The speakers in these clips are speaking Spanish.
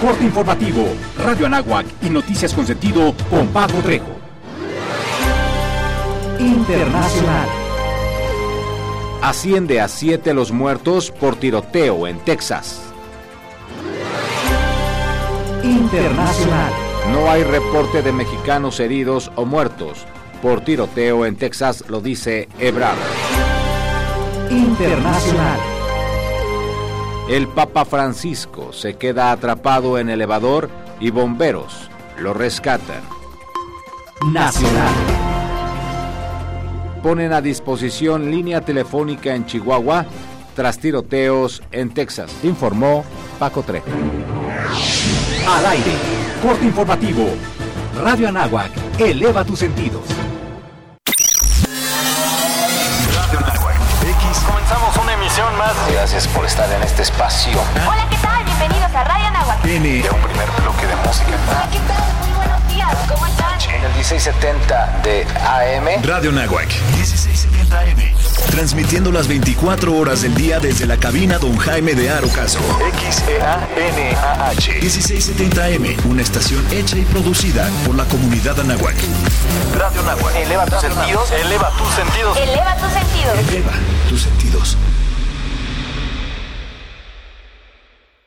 corte informativo, Radio Anáhuac y noticias con sentido con Paco Trejo. Internacional. Asciende a siete los muertos por tiroteo en Texas. Internacional. No hay reporte de mexicanos heridos o muertos por tiroteo en Texas, lo dice Ebrard. Internacional. El Papa Francisco se queda atrapado en elevador y bomberos lo rescatan. Nacional. Ponen a disposición línea telefónica en Chihuahua tras tiroteos en Texas, informó Paco Trejo. Al aire. Corte informativo. Radio Anáhuac. Eleva tus sentidos. Gracias por estar en este espacio. Hola, ¿qué tal? Bienvenidos a Radio Anáhuac. N. De un primer bloque de música. Hola, ¿qué tal? Muy buenos días. ¿Cómo están? En el 1670 de AM. Radio Anáhuac. 1670 AM. Transmitiendo las 24 horas del día desde la cabina Don Jaime de Arocaso. XEANAH. 1670 AM. Una estación hecha y producida por la comunidad Anáhuac. Radio Anáhuac. Eleva tus sentidos. Eleva tus sentidos. Eleva tus sentidos. Eleva tus sentidos.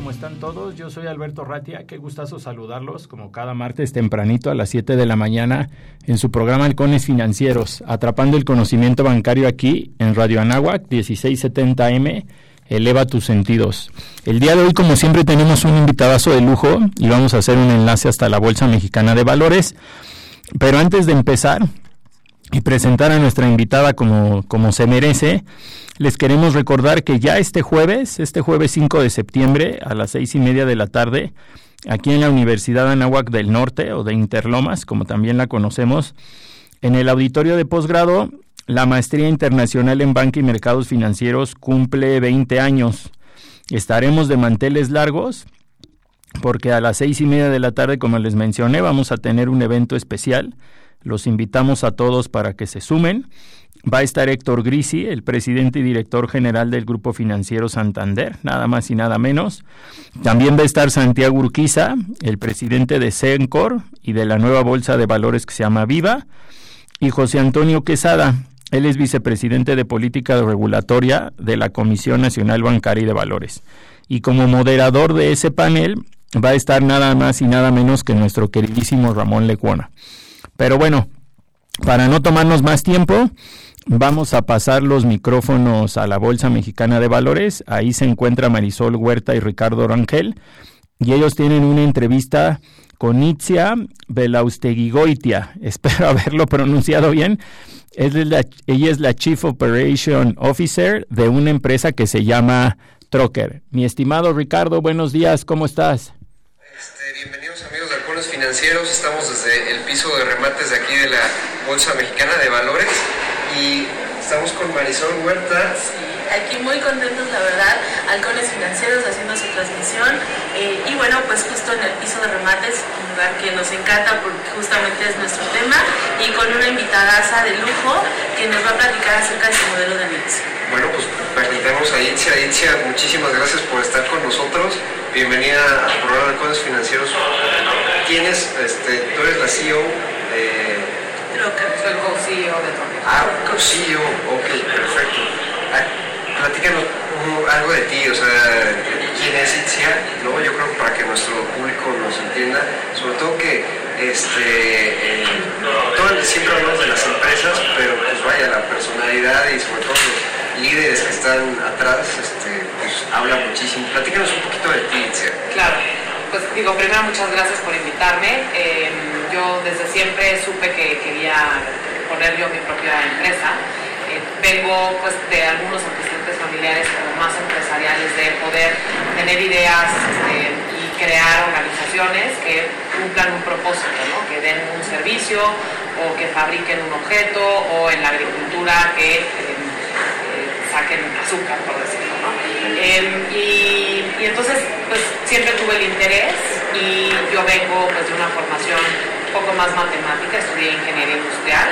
¿Cómo están todos? Yo soy Alberto Ratia. Qué gustazo saludarlos como cada martes tempranito a las 7 de la mañana en su programa Halcones Financieros, atrapando el conocimiento bancario aquí en Radio Anáhuac 1670 AM. Eleva tus sentidos. El día de hoy, como siempre, tenemos un invitadazo de lujo y vamos a hacer un enlace hasta la Bolsa Mexicana de Valores. Pero antes de empezar y presentar a nuestra invitada como, como se merece, les queremos recordar que ya este jueves, este jueves 5 de septiembre a las seis y media de la tarde, aquí en la Universidad Anáhuac del Norte o de Interlomas, como también la conocemos, en el auditorio de posgrado, la Maestría Internacional en Banca y Mercados Financieros cumple 20 años. Estaremos de manteles largos porque a las seis y media de la tarde, como les mencioné, vamos a tener un evento especial. Los invitamos a todos para que se sumen. Va a estar Héctor Grisi, el presidente y director general del Grupo Financiero Santander, nada más y nada menos. También va a estar Santiago Urquiza, el presidente de Sencor y de la nueva bolsa de valores que se llama Viva. Y José Antonio Quesada, él es vicepresidente de Política Regulatoria de la Comisión Nacional Bancaria y de Valores. Y como moderador de ese panel va a estar nada más y nada menos que nuestro queridísimo Ramón Lecuona. Pero bueno, para no tomarnos más tiempo, vamos a pasar los micrófonos a la Bolsa Mexicana de Valores. Ahí se encuentra Marisol Huerta y Ricardo Rangel. Y ellos tienen una entrevista con Itzia Belausteguigoitia. Espero haberlo pronunciado bien. Es la, ella es la Chief Operation Officer de una empresa que se llama Trocker. Mi estimado Ricardo, buenos días, ¿cómo estás? Este, bienvenidos amigos de Halcones Financieros, estamos desde el piso de remates de aquí de la Bolsa Mexicana de Valores y estamos con Marisol Huerta. aquí muy contentos, la verdad, Halcones Financieros haciendo su transmisión eh, y bueno, pues justo en el piso de remates, un lugar que nos encanta porque justamente es nuestro tema y con una invitadaza de lujo que nos va a platicar acerca de su modelo de negocio. Bueno, pues presentamos a Itzia. Itzia, muchísimas gracias por estar con nosotros. Bienvenida al programa de Halcones Financieros. ¿Quién es? Este, tú eres la CEO de... Troca. Soy co-CEO de Troca. Ah, co-CEO, ok, perfecto. Platícanos algo de ti, o sea, quién es Itzia, ¿no? Yo creo que para que nuestro público nos entienda, sobre todo que este, eh, todo siempre hablamos de las empresas, pero pues vaya, la personalidad y sobre todo los líderes que están atrás, este, pues habla muchísimo. Platícanos un poquito de ti, Itzia. Claro, pues digo, primero muchas gracias por invitarme. Eh, yo desde siempre supe que quería poner yo mi propia empresa. Eh, vengo pues de algunos antecedentes familiares como más empresariales de poder tener ideas este, y crear organizaciones que cumplan un propósito, ¿no? que den un servicio o que fabriquen un objeto o en la agricultura que eh, saquen azúcar, por decirlo. Em, y, y, entonces, pues siempre tuve el interés y yo vengo pues, de una formación un poco más matemática, estudié ingeniería industrial.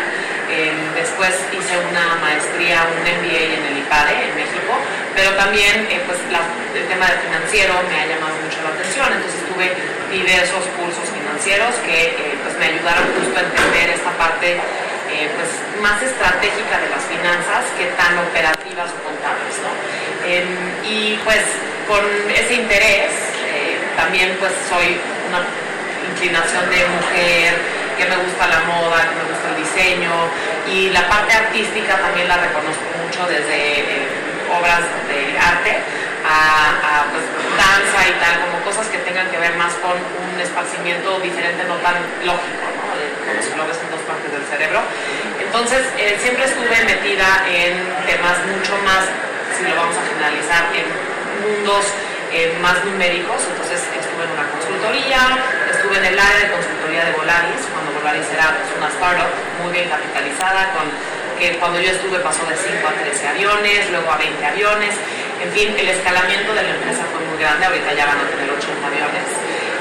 Eh, después hice una maestría, un MBA en el IPADE en México, pero también eh, pues la, el tema de financiero me ha llamado mucho la atención, entonces tuve diversos cursos financieros que eh, pues me ayudaron justo a entender esta parte eh, pues más estratégica de las finanzas que tan operativas o contables. ¿no? Em, y pues con ese interés eh, también pues soy una inclinación de mujer, que me gusta la moda, que me gusta el diseño y la parte artística también la reconozco mucho desde eh, obras de arte a, a pues, danza y tal, como cosas que tengan que ver más con un esparcimiento diferente, no tan lógico, ¿no? como si lo ves en dos partes del cerebro. Entonces, eh, siempre estuve metida en temas mucho más, si lo vamos a generalizar, en mundos eh, más numéricos, entonces estuve en una consultoría, estuve en el área de consultoría de Volaris, cuando Volaris era pues, una startup muy bien capitalizada, con, que cuando yo estuve pasó de 5 a 13 aviones, luego a 20 aviones, en fin, el escalamiento de la empresa fue muy grande, ahorita ya van a tener 80 aviones.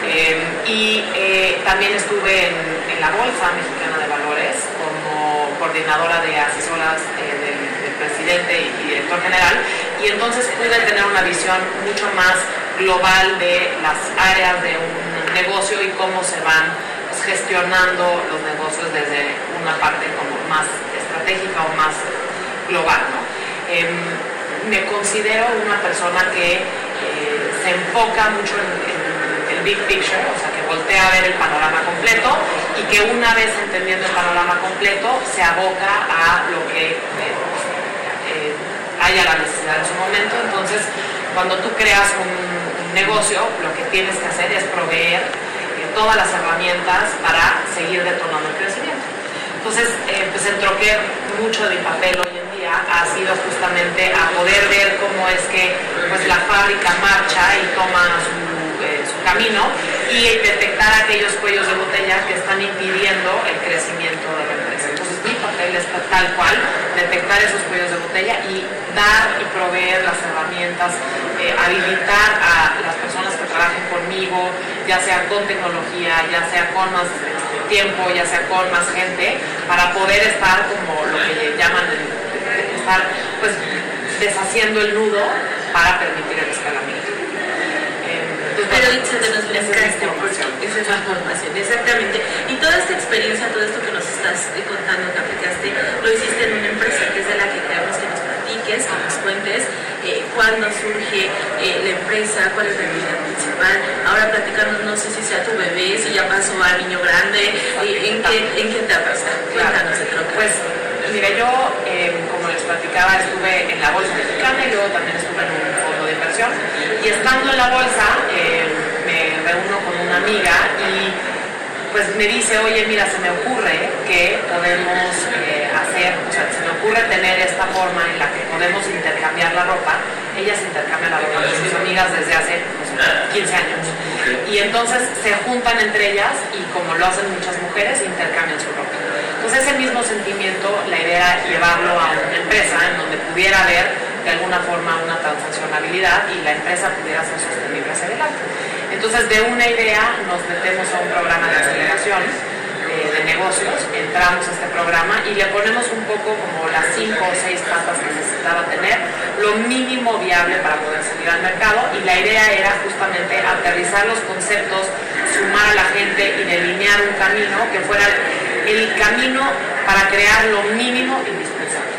Eh, y eh, también estuve en, en, la Bolsa Mexicana de Valores como coordinadora de asesoras eh, del, del, presidente y, y, director general y entonces pude tener una visión mucho más global de las áreas de un negocio y cómo se van pues, gestionando los negocios desde una parte como más estratégica o más global. ¿no? Em, me considero una persona que se enfoca mucho en, en big picture, o sea, que voltea a ver el panorama completo y que una vez entendiendo el panorama completo se aboca a lo que eh, eh, haya la necesidad en su momento. Entonces, cuando tú creas un negocio, lo que tienes que hacer es proveer eh, todas las herramientas para seguir detonando el crecimiento. Entonces, pues el troquer, mucho de mi papel hoy en día ha sido justamente a poder ver cómo es que pues, la fábrica marcha y toma su su camino y detectar aquellos cuellos de botella que están impidiendo el crecimiento de la empresa. Entonces mi papel es tal cual, detectar esos cuellos de botella y dar y proveer las herramientas, eh, habilitar a las personas que trabajen conmigo, ya sea con tecnología, ya sea con más tiempo, ya sea con más gente, para poder estar como lo que llaman, estar pues deshaciendo el nudo para permitir el escalamiento. Pero Itza, te nos brincaste porque esa es la formación, exactamente. Y toda esta experiencia, todo esto que nos estás contando, que aplicaste, lo hiciste en una empresa que es de la que queremos que nos platiques, que nos cuentes eh, cuándo surge eh, la empresa, cuál es la idea principal. Ahora platicando, no sé si sea tu bebé, si ya pasó a niño grande, eh, ¿en, qué, ¿en qué etapa está? Cuéntanos de troca. Pues, mira, yo, eh, como les platicaba, estuve en la Bolsa Mexicana y luego también estuve en un fondo de inversión. Y estando en la bolsa, eh, me reúno con una amiga y pues me dice, oye, mira, se me ocurre que podemos eh, hacer, o sea, se me ocurre tener esta forma en la que podemos intercambiar la ropa. Ellas intercambian la ropa con sus amigas desde hace no sé, 15 años. Y entonces se juntan entre ellas y como lo hacen muchas mujeres, intercambian su ropa. Entonces ese mismo sentimiento, la idea era llevarlo a una empresa en donde pudiera haber de alguna forma una transaccionabilidad y la empresa pudiera ser sostenible hacia adelante. Entonces de una idea nos metemos a un programa de aceleración eh, de negocios, entramos a este programa y le ponemos un poco como las cinco o seis patas que necesitaba tener, lo mínimo viable para poder salir al mercado y la idea era justamente aterrizar los conceptos, sumar a la gente y delinear un camino que fuera el camino para crear lo mínimo indispensable.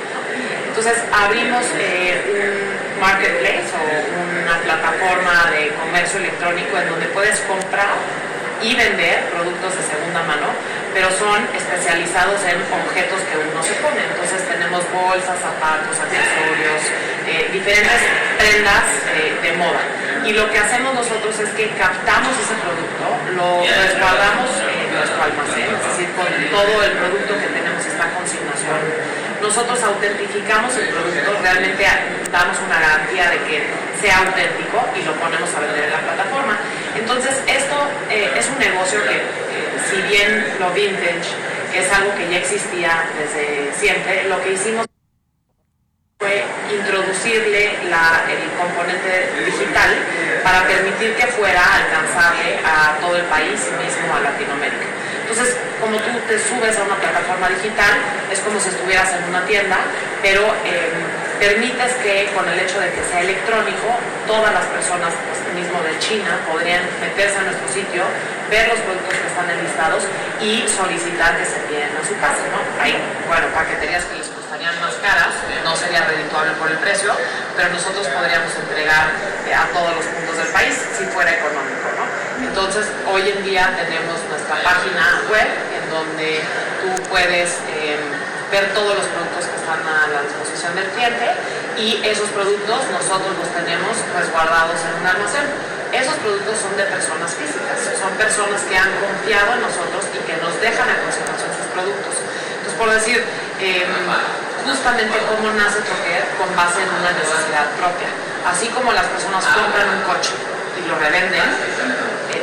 Entonces abrimos eh, un marketplace o una plataforma de comercio electrónico en donde puedes comprar y vender productos de segunda mano, pero son especializados en objetos que uno se pone. Entonces tenemos bolsas, zapatos, accesorios, eh, diferentes prendas eh, de moda. Y lo que hacemos nosotros es que captamos ese producto, lo resguardamos en nuestro almacén, es decir, con todo el producto que tenemos está consignación. Nosotros autentificamos el producto, realmente damos una garantía de que sea auténtico y lo ponemos a vender en la plataforma. Entonces, esto eh, es un negocio que, eh, si bien lo vintage es algo que ya existía desde siempre. Lo que hicimos fue introducirle la, el componente digital para permitir que fuera alcanzable a todo el país mismo a Latinoamérica. Entonces, como tú te subes a una plataforma digital, es como si estuvieras en una tienda, pero eh, permites que con el hecho de que sea electrónico, todas las personas, pues, mismo de China, podrían meterse a nuestro sitio, ver los productos que están enlistados y solicitar que se envíen a su casa. ¿no? Hay, bueno, paqueterías que les costarían más caras, no sería redituable por el precio, pero nosotros podríamos entregar eh, a todos los puntos del país si fuera económico. Entonces, hoy en día tenemos nuestra página web en donde tú puedes eh, ver todos los productos que están a la disposición del cliente y esos productos nosotros los tenemos resguardados en un almacén. Esos productos son de personas físicas, son personas que han confiado en nosotros y que nos dejan a consideración sus productos. Entonces, por decir, eh, justamente cómo nace Troquer con base en una necesidad propia. Así como las personas compran un coche y lo revenden,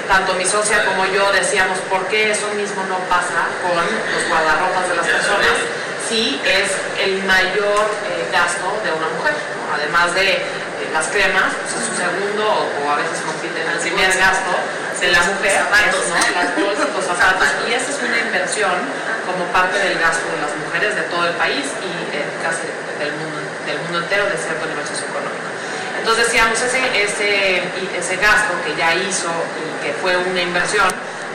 tanto mi socia como yo decíamos, ¿por qué eso mismo no pasa con los guardarropas de las personas? Si es el mayor eh, gasto de una mujer, ¿no? además de eh, las cremas, pues es su segundo o, a veces compiten el primer gasto de la mujer, las bolsas, los zapatos, y esa es una inversión como parte del gasto de las mujeres de todo el país y casi del mundo, del mundo entero de cierto nivel socioeconómico. Entonces decíamos, ese, ese, ese gasto que ya hizo y que fue una inversión,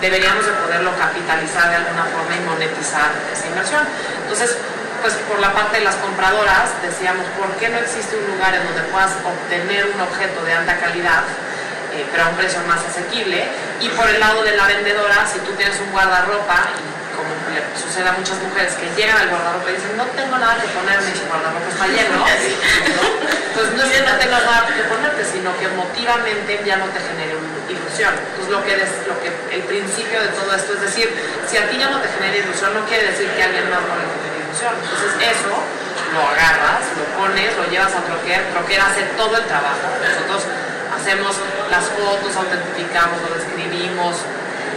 deberíamos de poderlo capitalizar de alguna forma y monetizar esa inversión. Entonces, pues por la parte de las compradoras decíamos, ¿por qué no existe un lugar en donde puedas obtener un objeto de alta calidad, eh, pero a un precio más asequible? Y por el lado de la vendedora, si tú tienes un guardarropa y sucede a muchas mujeres que llegan al guardarropa y dicen, no tengo nada que ponerme, su guardarropa está lleno, ¿no? Entonces no es que no tengas nada que ponerte, sino que emotivamente ya no te genere una ilusión. Entonces lo que, es, lo que el principio de todo esto es decir, si a ti ya no te genera ilusión, no quiere decir que a alguien más no le genere ilusión. Entonces eso lo agarras, lo pones, lo llevas a Troquer, Troquer hace todo el trabajo. Nosotros hacemos las fotos, autentificamos, lo describimos,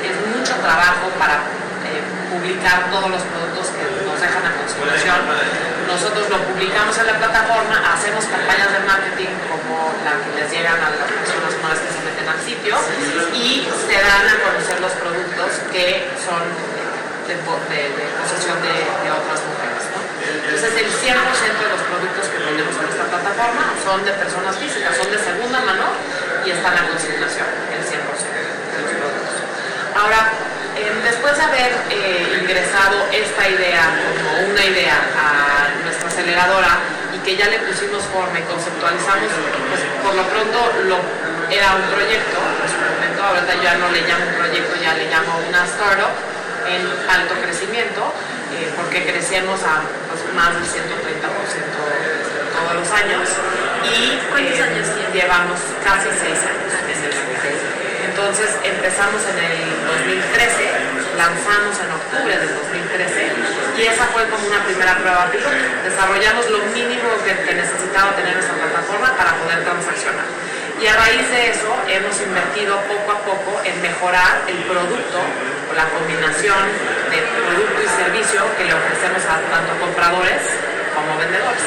es mucho trabajo para publicar todos los productos que nos dejan a consideración. Nosotros lo publicamos en la plataforma, hacemos campañas de marketing como la que les llegan a las personas nuevas que se meten al sitio y se dan a conocer los productos que son de, de, de posesión de, de, otras mujeres. ¿no? Entonces el 100% de los productos que tenemos en esta plataforma son de personas físicas, son de segunda mano y están a consignación, el 100% de los productos. Ahora, después de haber eh, ingresado esta idea como una idea a nuestra aceleradora y que ya le pusimos forma y conceptualizamos, pues por lo pronto lo, era un proyecto, en su momento, ahorita ya no le llamo un proyecto, ya le llamo una startup en alto crecimiento, eh, porque crecemos a pues, más del 130% todos los años y ¿Cuántos años llevamos casi seis años sector. Entonces empezamos en el 2013, lanzamos en octubre del 2013 y esa fue como una primera prueba piloto. Desarrollamos lo mínimo que, que necesitaba tener esa plataforma para poder transaccionar. Y a raíz de eso hemos invertido poco a poco en mejorar el producto o la combinación de producto y servicio que le ofrecemos a tanto compradores como vendedores.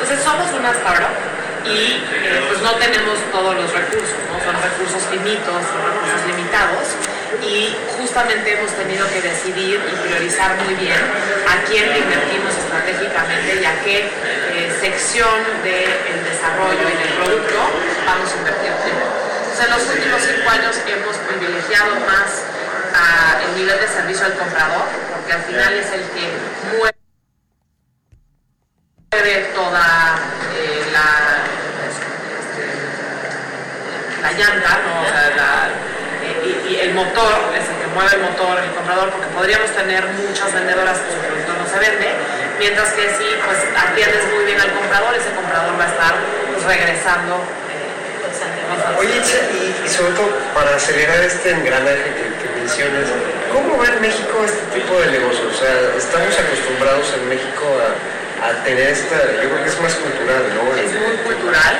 Entonces somos una startup y eh, pues no tenemos todos los recursos, ¿no? son recursos finitos, son recursos limitados y justamente hemos tenido que decidir y priorizar muy bien a quién invertimos estratégicamente y a qué eh, sección del desarrollo y del producto vamos a invertir primero. Entonces en los últimos cinco años hemos privilegiado más el nivel de servicio al comprador, porque al final es el que mueve toda eh, la, este, la llanta, ¿no? la, y, y, el motor, es el que mueve el motor, el comprador, porque podríamos tener muchas vendedoras que su producto no se vende, mientras que si pues, atiendes muy bien al comprador, ese comprador va a estar pues, regresando. Eh, Oye, y, y, sobre todo para acelerar este engranaje que, que mencionas, ¿cómo va en México este tipo de negocios? O sea, estamos acostumbrados en México a a tener esta, yo creo que es más cultural, ¿no? Es muy cultural.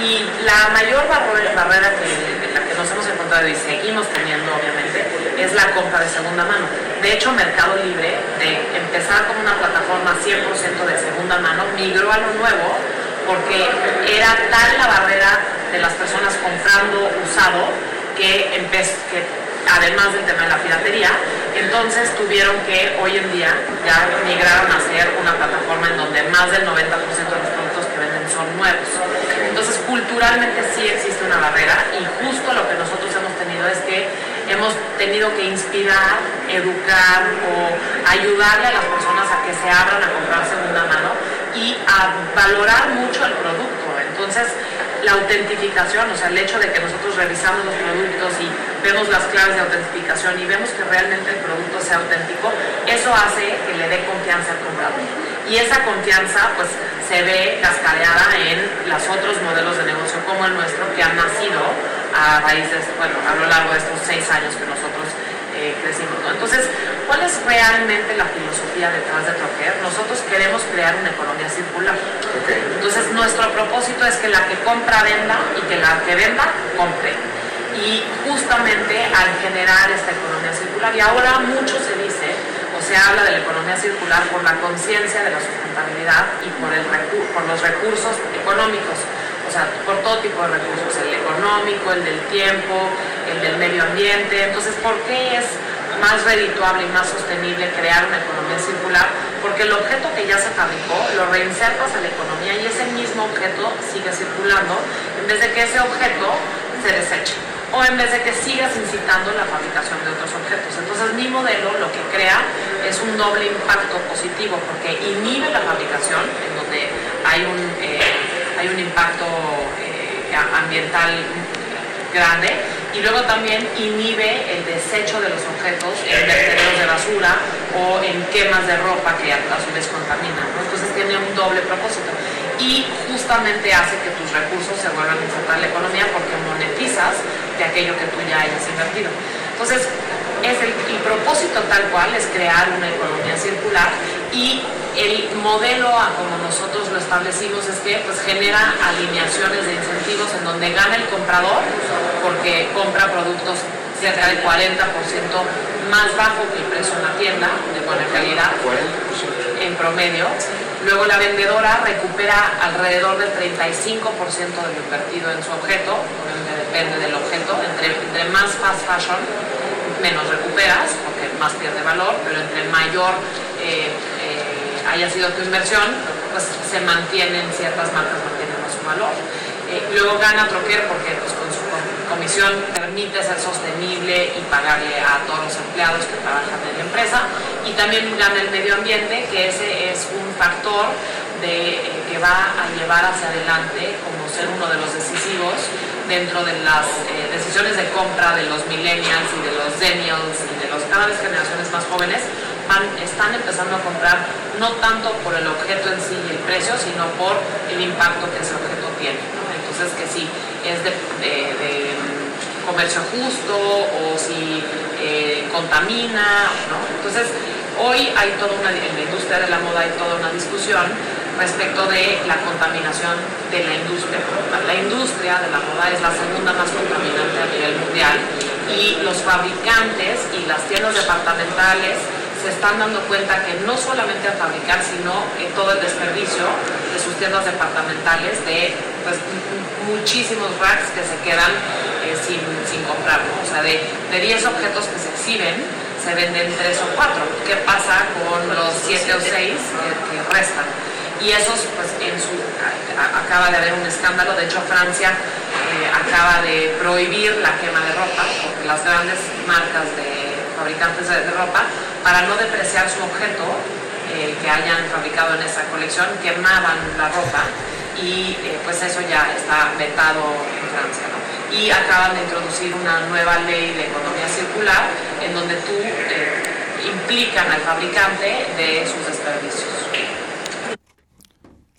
Y la mayor barrera que, la que nos hemos encontrado y seguimos teniendo, obviamente, es la compra de segunda mano. De hecho, Mercado Libre, de empezar como una plataforma 100% de segunda mano, migró a lo nuevo porque era tal la barrera de las personas comprando usado que, que además del tema de la piratería, entonces tuvieron que hoy en día ya migraron a ser una plataforma en donde más del 90% de los productos que venden son nuevos. Culturalmente sí existe una barrera y justo lo que nosotros hemos tenido es que hemos tenido que inspirar, educar o ayudarle a las personas a que se abran a comprar segunda mano y a valorar mucho el producto. Entonces, la autentificación, o sea, el hecho de que nosotros revisamos los productos y vemos las claves de autentificación y vemos que realmente el producto sea auténtico, eso hace que le dé confianza al comprador. Y esa confianza, pues, se ve cascadeada en los otros modelos de negocio como el nuestro que han nacido a raíz de, bueno, a lo largo de estos seis años que nosotros eh, crecimos. Entonces, ¿cuál es realmente la filosofía detrás de Troquer? Nosotros queremos crear una economía circular. Entonces, nuestro propósito es que la que compra venda y que la que venda compre. Y justamente al generar esta economía circular, y ahora mucho se dice, se habla de la economía circular por la conciencia de la sustentabilidad y por, los recursos económicos o sea, por todo tipo de recursos, el económico, el del tiempo, el del medio ambiente. Entonces, ¿por qué es más redituable y más sostenible crear una economía circular? Porque el objeto que ya se fabricó lo reinsertas a la economía y ese mismo objeto sigue circulando en vez de que ese objeto se deseche o en vez de que sigas incitando la fabricación de otros objetos. Entonces mi modelo lo que crea es un doble impacto positivo porque inhibe la fabricación en donde hay un... Eh, hay un impacto eh, ambiental grande y luego también inhibe el desecho de los objetos en vertederos de basura o en quemas de ropa que a su vez contaminan. Entonces tiene un doble propósito y justamente hace que tus recursos se vuelvan a insertar la economía porque monetizas de aquello que tú ya hayas invertido. Entonces, es el, el propósito tal cual es crear una economía circular y el modelo a como nosotros lo establecimos es que pues, genera alineaciones de incentivos en donde gana el comprador porque compra productos cerca del 40% más bajo que el precio en la tienda de buena calidad en promedio. Luego la vendedora recupera alrededor del 35% de lo invertido en su objeto, depende del objeto, entre, más fast fashion menos recuperas porque más pierde valor, pero entre mayor eh, haya sido tu inversión, pues se mantienen, ciertas marcas mantienen más su valor. Eh, luego gana Troquer porque pues, con su comisión permite ser sostenible y pagarle a todos los empleados que trabajan en la empresa. Y también gana el medio ambiente, que ese es un factor de, eh, que va a llevar hacia adelante como ser uno de los decisivos dentro de las eh, decisiones de compra de los millennials y de los zennials y de los cada vez generaciones más jóvenes están empezando a comprar no tanto por el objeto en sí y el precio, sino por el impacto que ese objeto tiene. Entonces, que si es de, mm, comercio justo o si eh, contamina, ¿no? Entonces, hoy hay toda una, en la industria de la moda hay toda una discusión respecto de la contaminación de la industria. La industria de la moda es la segunda más contaminante a nivel mundial y los fabricantes y las tiendas departamentales se están dando cuenta que no solamente a fabricar, sino todo el desperdicio de sus tiendas departamentales de pues, muchísimos racks que se quedan eh, sin, sin, comprar. O sea, de, de 10 objetos que se exhiben, se venden 3 o 4. ¿Qué pasa con los 7 o 6 que, restan? Y esos, pues, acaba de haber un escándalo. De hecho, Francia eh, acaba de prohibir la quema de ropa, porque las grandes marcas de fabricantes de, ropa para no depreciar su objeto eh, que hayan fabricado en esa colección, quemaban la ropa y eh, pues eso ya está vetado en Francia. Y acaban de introducir una nueva ley de economía circular en donde tú implican al fabricante de sus desperdicios.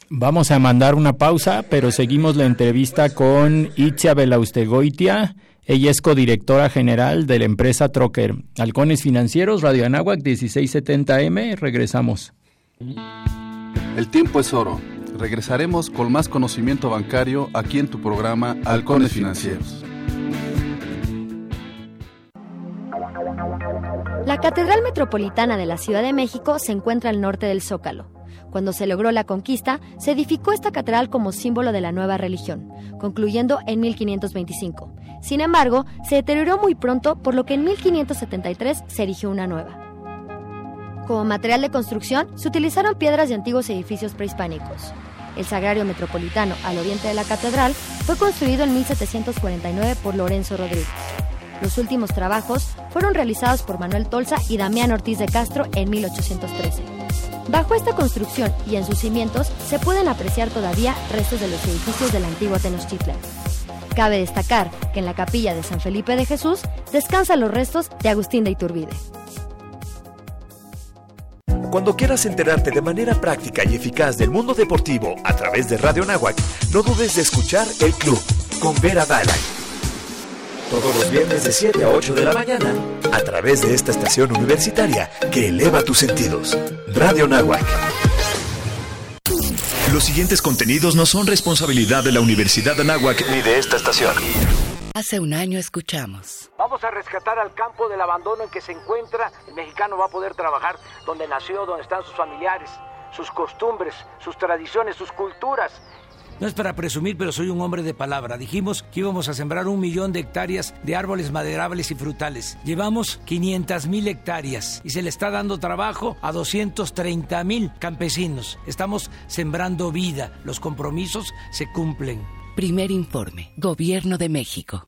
Vamos a mandar una pausa, pero seguimos la entrevista con Itzia Belaustegoitia ella es codirectora general de la empresa Trocker. Halcones Financieros, Radio Anáhuac, 1670M. Regresamos. El tiempo es oro. Regresaremos con más conocimiento bancario aquí en tu programa Halcones Financieros. La Catedral Metropolitana de la Ciudad de México se encuentra al norte del Zócalo. Cuando se logró la conquista, se edificó esta catedral como símbolo de la nueva religión, concluyendo en 1525. Sin embargo, se deterioró muy pronto, por lo que en 1573 se erigió una nueva. Como material de construcción, se utilizaron piedras de antiguos edificios prehispánicos. El Sagrario Metropolitano, al oriente de la catedral, fue construido en 1749 por Lorenzo Rodríguez. Los últimos trabajos fueron realizados por Manuel Tolsa y Damián Ortiz de Castro en 1813. Bajo esta construcción y en sus cimientos se pueden apreciar todavía restos de los edificios de la antigua Tenochtitlan. Cabe destacar que en la capilla de San Felipe de Jesús descansan los restos de Agustín de Iturbide. Cuando quieras enterarte de manera práctica y eficaz del mundo deportivo a través de Radio Nahuac, no dudes de escuchar El Club con Vera Dalai. Todos los viernes de 7 a 8 de la mañana, a través de esta estación universitaria que eleva tus sentidos. Radio Nahuac. Los siguientes contenidos no son responsabilidad de la Universidad de Anáhuac ni de esta estación. Hace un año escuchamos. Vamos a rescatar al campo del abandono en que se encuentra. El mexicano va a poder trabajar donde nació, donde están sus familiares, sus costumbres, sus tradiciones, sus culturas. No es para presumir, pero soy un hombre de palabra. Dijimos que íbamos a sembrar un millón de hectáreas de árboles maderables y frutales. Llevamos 500 mil hectáreas y se le está dando trabajo a 230 mil campesinos. Estamos sembrando vida. Los compromisos se cumplen. Primer informe. Gobierno de México.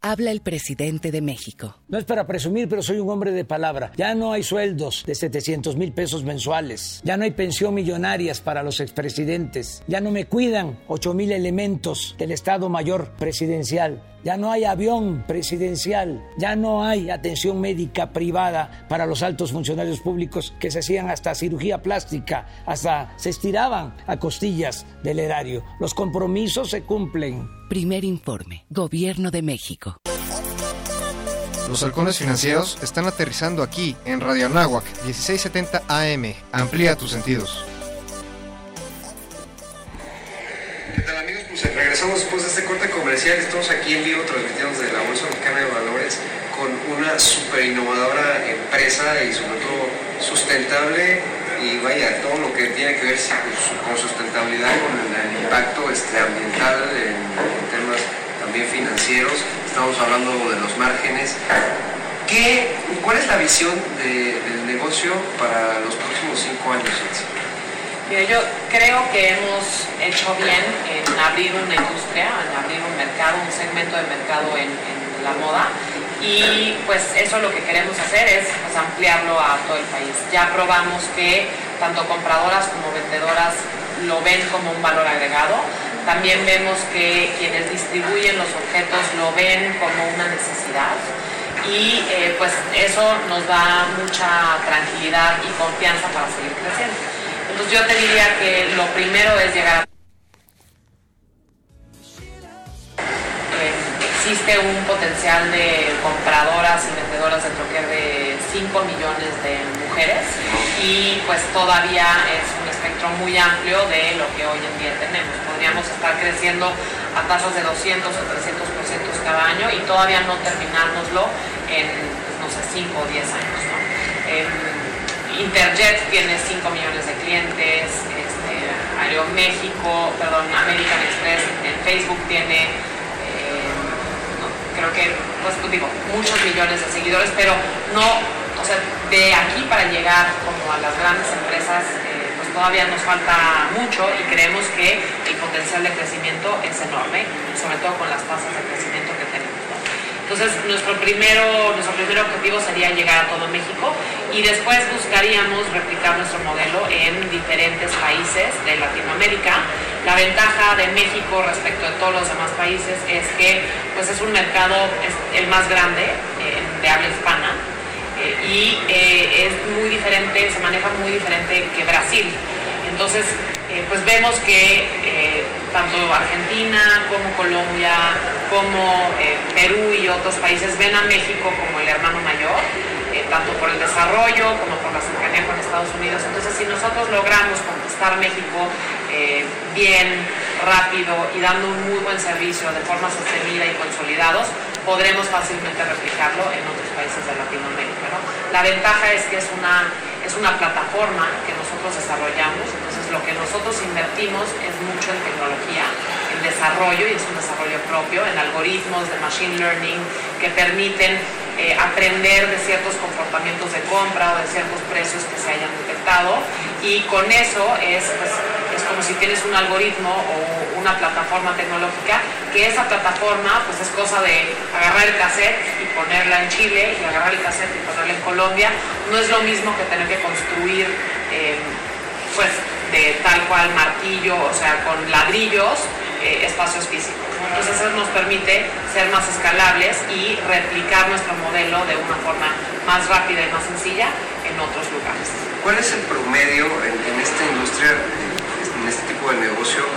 Habla el presidente de México. No es para presumir, pero soy un hombre de palabra. Ya no hay sueldos de 700 mil pesos mensuales. Ya no hay pensión millonarias para los expresidentes. Ya no me cuidan 8 mil elementos del Estado Mayor Presidencial. Ya no hay avión presidencial. Ya no hay atención médica privada para los altos funcionarios públicos que se hacían hasta cirugía plástica, hasta se estiraban a costillas del erario. Los compromisos se cumplen. Primer informe. Gobierno de México. Los halcones financieros están aterrizando aquí en Radio Anáhuac 1670 AM. Amplía tus sentidos. Pues regresamos después de este corte comercial. Estamos aquí en vivo transmitiendo desde la Bolsa Mexicana de Valores con una super innovadora empresa y sobre todo sustentable y vaya, todo lo que tiene que ver con sustentabilidad, con el, impacto este, ambiental en, temas también financieros estamos hablando de los márgenes. ¿Qué, ¿Cuál es la visión de, del negocio para los próximos cinco años? Yo creo que hemos hecho bien en abrir una industria, en abrir un mercado, un segmento de mercado en, en la moda y pues eso lo que queremos hacer es pues, ampliarlo a todo el país. Ya probamos que tanto compradoras como vendedoras lo ven como un valor agregado. También vemos que quienes distribuyen los objetos lo ven como una necesidad y eh, pues eso nos da mucha tranquilidad y confianza para seguir creciendo. Entonces yo te diría que lo primero es llegar a existe un potencial de compradoras y vendedoras de troquer de 5 millones de mujeres y pues todavía es un espectro muy amplio de lo que hoy en día tenemos. Podríamos estar creciendo a tasas de 200 o 300% cada año y todavía no terminárnoslo en, no sé, 5 o 10 años. ¿no? Eh, Interjet tiene 5 millones de clientes, este, Aeroméxico, perdón, American Express en Facebook tiene creo que, pues digo, muchos millones de seguidores, pero no, o sea, de aquí para llegar como a las grandes empresas, eh, pues todavía nos falta mucho y creemos que el potencial de crecimiento es enorme, sobre todo con las tasas de crecimiento. Entonces, nuestro, primero, nuestro primer objetivo sería llegar a todo México y después buscaríamos replicar nuestro modelo en diferentes países de Latinoamérica. La ventaja de México respecto de todos los demás países es que pues, es un mercado el más grande eh, de habla hispana eh, y eh, es muy diferente, se maneja muy diferente que Brasil. Entonces, pues vemos que tanto Argentina como Colombia, como Perú y otros países ven a México como el hermano mayor eh, tanto por el desarrollo como por la cercanía con Estados Unidos. Entonces, si nosotros logramos conquistar México eh, bien, rápido y dando un muy buen servicio de forma sostenida y consolidados, podremos fácilmente replicarlo en otros países de Latinoamérica. La ventaja es que es una, es una plataforma que nosotros desarrollamos, entonces lo que nosotros invertimos es mucho en tecnología, desarrollo, y es un desarrollo propio, en algoritmos de machine learning que permiten eh, aprender de ciertos comportamientos de compra o de ciertos precios que se hayan detectado. Y con eso es, pues, es como si tienes un algoritmo o una plataforma tecnológica que esa plataforma pues es cosa de agarrar el cassette y ponerla en Chile y agarrar el cassette y ponerla en Colombia. No es lo mismo que tener que construir eh, pues de tal cual martillo o sea con ladrillos eh, espacios físicos entonces eso nos permite ser más escalables y replicar nuestro modelo de una forma más rápida y más sencilla en otros lugares. ¿Cuál es el promedio en, esta industria, en este tipo de negocio?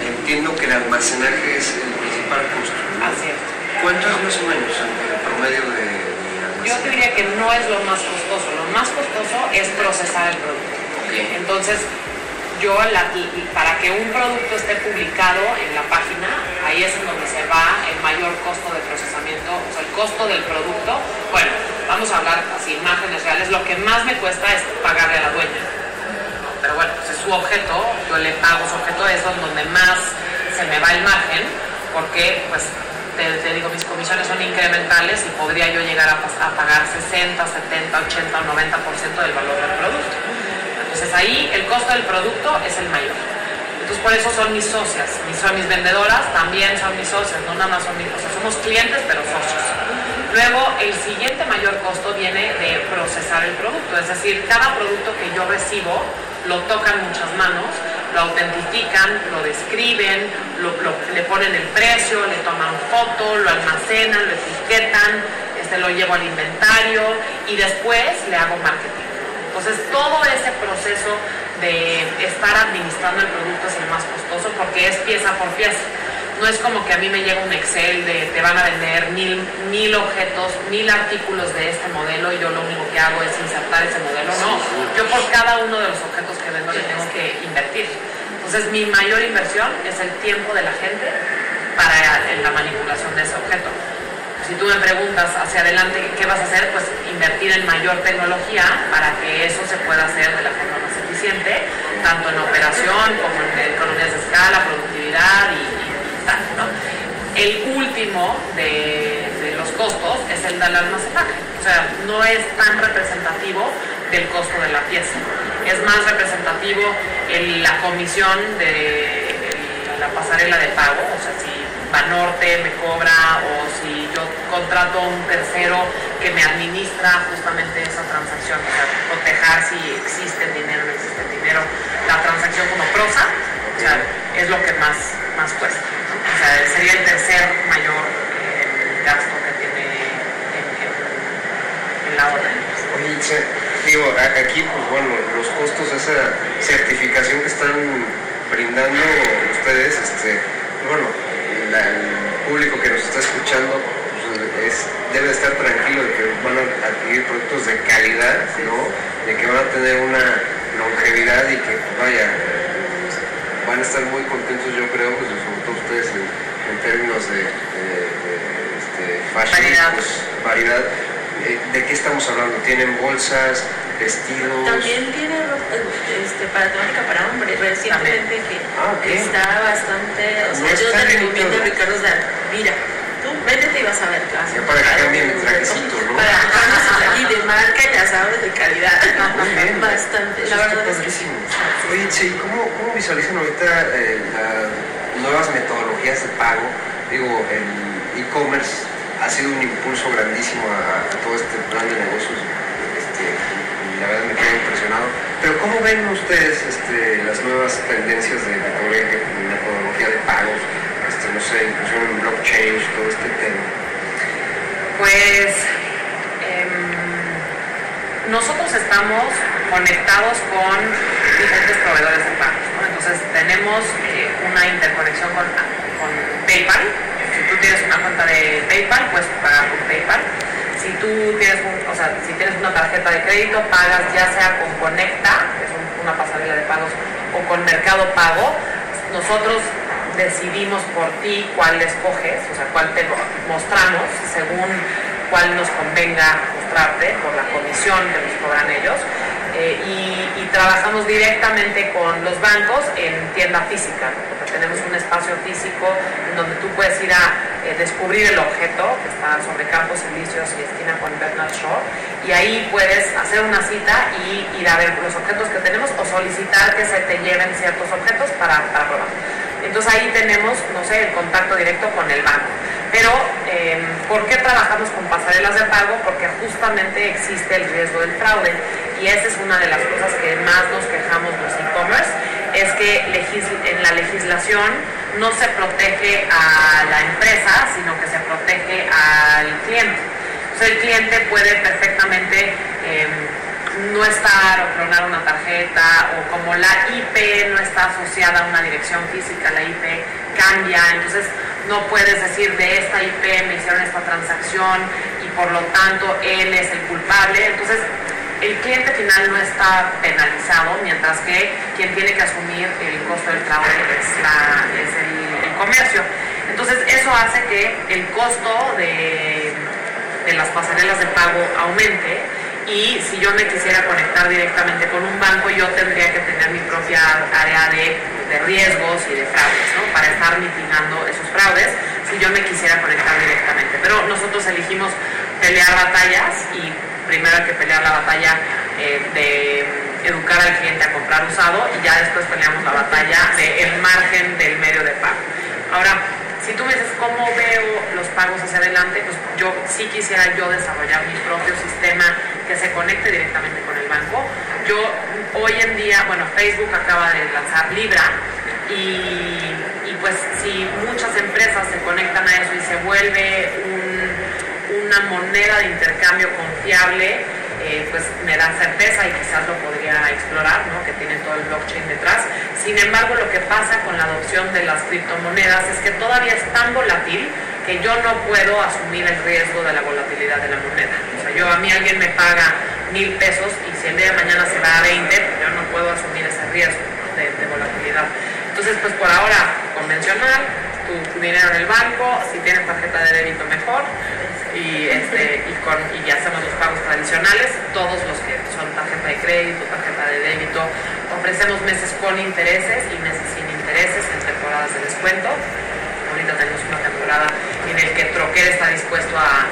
Entiendo que el almacenaje es el principal costo. Así es. ¿Cuánto es más o menos el promedio de, de Yo te diría que no es lo más costoso. Lo más costoso es procesar el producto. Entonces, yo para que un producto esté publicado en la página, ahí es en donde se va el mayor costo de procesamiento, o sea, el costo del producto. Bueno, vamos a hablar así, imágenes reales. Lo que más me cuesta es pagarle a la dueña. Pero bueno, pues es su objeto, yo le pago su objeto, es donde más se me va la imagen, porque pues te, digo, mis comisiones son incrementales y podría yo llegar a, a pagar 60, 70, 80 o 90% del valor del producto. Entonces ahí el costo del producto es el mayor. Entonces por eso son mis socias, mis, son mis vendedoras, también son mis socias, no nada más son mis socios, somos clientes pero socios. Luego el siguiente mayor costo viene de procesar el producto, es decir, cada producto que yo recibo lo tocan muchas manos, lo autentifican, lo describen, le ponen el precio, le toman foto, lo almacenan, lo etiquetan, este, lo llevo al inventario y después le hago marketing. Entonces todo ese proceso de estar administrando el producto es el más costoso porque es pieza por pieza. No es como que a mí me llega un Excel de te van a vender mil, mil objetos, mil artículos de este modelo y yo lo único que hago es insertar ese modelo. No, yo por cada uno de los objetos que vendo le tengo que invertir. Entonces mi mayor inversión es el tiempo de la gente para la manipulación de ese objeto si tú me preguntas hacia adelante qué vas a hacer, pues invertir en mayor tecnología para que eso se pueda hacer de la forma más eficiente, tanto en operación como en economías de escala, productividad y, tal. ¿no? El último de, los costos es el del almacenaje. O sea, no es tan representativo del costo de la pieza. Es más representativo la comisión de la pasarela de pago. O sea, si Banorte me cobra o si yo contrato a un tercero que me administra justamente esa transacción, o sea, proteger si existe el dinero no existe el dinero, la transacción como prosa, o sea, es lo que más, más cuesta. O sea, sería el tercer mayor eh, gasto que tiene en, la orden. Oye, digo, aquí, pues bueno, los costos de esa certificación que están brindando ustedes, este, bueno, el público que nos está escuchando pues, debe estar tranquilo de que van a adquirir productos de calidad, de que van a tener una longevidad y que pues, vaya, van a estar muy contentos yo creo, pues, sobre todo ustedes en, términos de, este, fashion, variedad. Eh, ¿De qué estamos hablando? ¿Tienen bolsas? Vestidos. También tiene este, para temática para hombres, recientemente que ah, está bastante, o sea, yo te recomiendo a Ricardo Dar, mira, tú métete y vas a ver clase. para que cambien el trajecito, ¿no? Para y de marca, ya sabes, de calidad. Bastante, la verdad es que sí. Oye, sí, ¿cómo, ¿cómo visualizan ahorita eh, las nuevas metodologías de pago? Digo, el e-commerce ha sido un impulso grandísimo a, todo este plan de negocios. La verdad me quedo impresionado. Pero ¿cómo ven ustedes este, las nuevas tendencias de metodología de pagos? Este, no sé, inclusión en blockchain, todo este tema. Pues em, nosotros estamos conectados con diferentes proveedores de pagos. Entonces tenemos eh, una interconexión con, con PayPal. Si tú tienes una cuenta de PayPal, puedes pagar con PayPal. Si tú tienes, o sea, si tienes una tarjeta de crédito, pagas ya sea con Conecta, que es una pasarela de pagos, o con Mercado Pago. Nosotros decidimos por ti cuál escoges, o sea, cuál te mostramos según cuál nos convenga mostrarte por la comisión que nos cobran ellos. Eh, y, trabajamos directamente con los bancos en tienda física, tenemos un espacio físico en donde tú puedes ir a eh, descubrir el objeto, que está sobre Campos Elíseos y esquina con Bernard Shaw, y ahí puedes hacer una cita y ir a ver los objetos que tenemos o solicitar que se te lleven ciertos objetos para, para probar. Entonces ahí tenemos, no sé, el contacto directo con el banco. Pero, em, ¿por qué trabajamos con pasarelas de pago? Porque justamente existe el riesgo del fraude. Y esa es una de las cosas que más nos quejamos los e-commerce, es que en la legislación no se protege a la empresa, sino que se protege al cliente. Entonces el cliente puede perfectamente... Em, no estar o clonar una tarjeta o como la IP no está asociada a una dirección física, la IP cambia, entonces no puedes decir de esta IP me hicieron esta transacción y por lo tanto él es el culpable. Entonces el cliente final no está penalizado, mientras que quien tiene que asumir el costo del fraude es, el, comercio. Entonces eso hace que el costo de, de las pasarelas de pago aumente y si yo me quisiera conectar directamente con un banco, yo tendría que tener mi propia área de, riesgos y de fraudes, ¿no? Para estar mitigando esos fraudes, si yo me quisiera conectar directamente. Pero nosotros elegimos pelear batallas y primero hay que pelear la batalla eh, de educar al cliente a comprar usado y ya después peleamos la batalla del margen del medio de pago. Ahora, si tú me dices cómo veo los pagos hacia adelante, pues yo sí quisiera yo desarrollar mi propio sistema que se conecte directamente con el banco. Yo hoy en día, bueno, Facebook acaba de lanzar Libra y, pues si muchas empresas se conectan a eso y se vuelve una moneda de intercambio confiable, eh, pues me da certeza y quizás lo podría explorar, ¿no? que tiene todo el blockchain detrás. Sin embargo, lo que pasa con la adopción de las criptomonedas es que todavía es tan volátil que yo no puedo asumir el riesgo de la volatilidad de la moneda. O sea, yo a mí alguien me paga mil pesos y si el día de mañana se va a 20, pues yo no puedo asumir ese riesgo de, volatilidad. Entonces, pues por ahora, convencional, tu dinero en el banco, si tienes tarjeta de débito mejor, y, este, y, con, y ya hacemos los pagos tradicionales, todos los que son tarjeta de crédito, tarjeta de débito, ofrecemos meses con intereses y meses sin intereses en temporadas de descuento. Ahorita tenemos una temporada en el que Troquer está dispuesto a,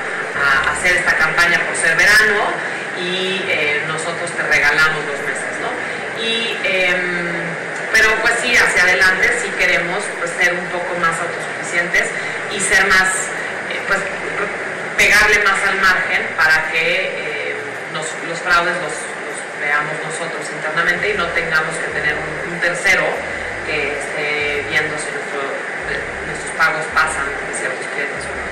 hacer esta campaña por ser verano y eh, nosotros te regalamos los meses, ¿no? Y, em, pero pues sí, hacia adelante sí queremos pues, ser un poco más autosuficientes y ser más, eh, pues pegarle más al margen para que eh, los fraudes los, veamos nosotros internamente y no tengamos que tener un, tercero que esté viendo si nuestros pagos pasan de ciertos clientes o no.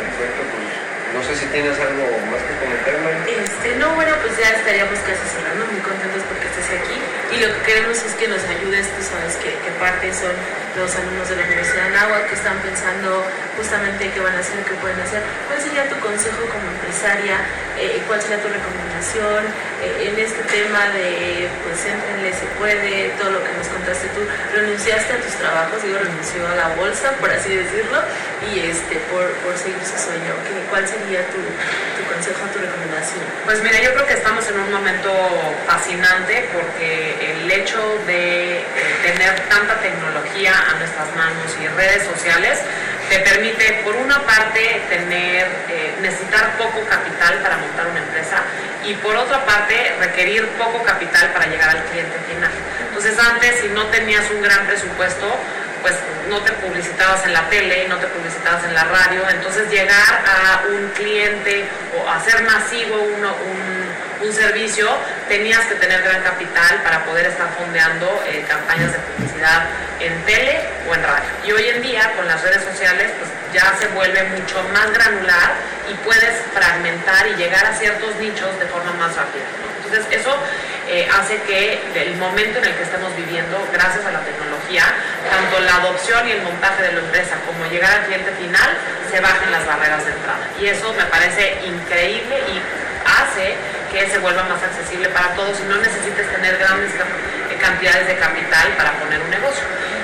Perfecto, pues no sé si tienes algo más que comentarme. Este, no, bueno, pues ya estaríamos casi cerrando, muy contentos porque estés aquí y lo que queremos es que nos ayudes, tú sabes que, que parte son los alumnos de la Universidad de Anáhuac que están pensando justamente qué van a hacer, qué pueden hacer. ¿Cuál sería tu consejo como empresaria? Eh, ¿Cuál sería tu recomendación eh, en este tema de, pues, entrenle, se puede, todo lo que nos contaste tú? Renunciaste a tus trabajos, digo, renunció a la bolsa, por así decirlo, y este, por, por seguir su sueño. ¿Qué, ¿Cuál sería tu, tu consejo, tu recomendación? Pues mira, yo creo que estamos en un momento fascinante porque el hecho de eh, tener tanta tecnología a nuestras manos y redes sociales te permite, por una parte, tener, eh, necesitar poco capital para montar una empresa y por otra parte, requerir poco capital para llegar al cliente final. Entonces, antes, si no tenías un gran presupuesto, pues no te publicitabas en la tele, no te publicitabas en la radio, entonces llegar a un cliente o hacer masivo uno, un, un servicio, tenías que tener gran capital para poder estar fondeando eh, campañas de publicidad en tele o en radio. Y hoy en día con las redes sociales pues ya se vuelve mucho más granular y puedes fragmentar y llegar a ciertos nichos de forma más rápida. Entonces eso eh, hace que el momento en el que estemos viviendo, gracias a la tecnología, tanto la adopción y el montaje de la empresa como llegar al cliente final, se bajen las barreras de entrada. Y eso me parece increíble y hace que se vuelva más accesible para todos y no necesites tener grandes eh, cantidades de capital para poner un negocio.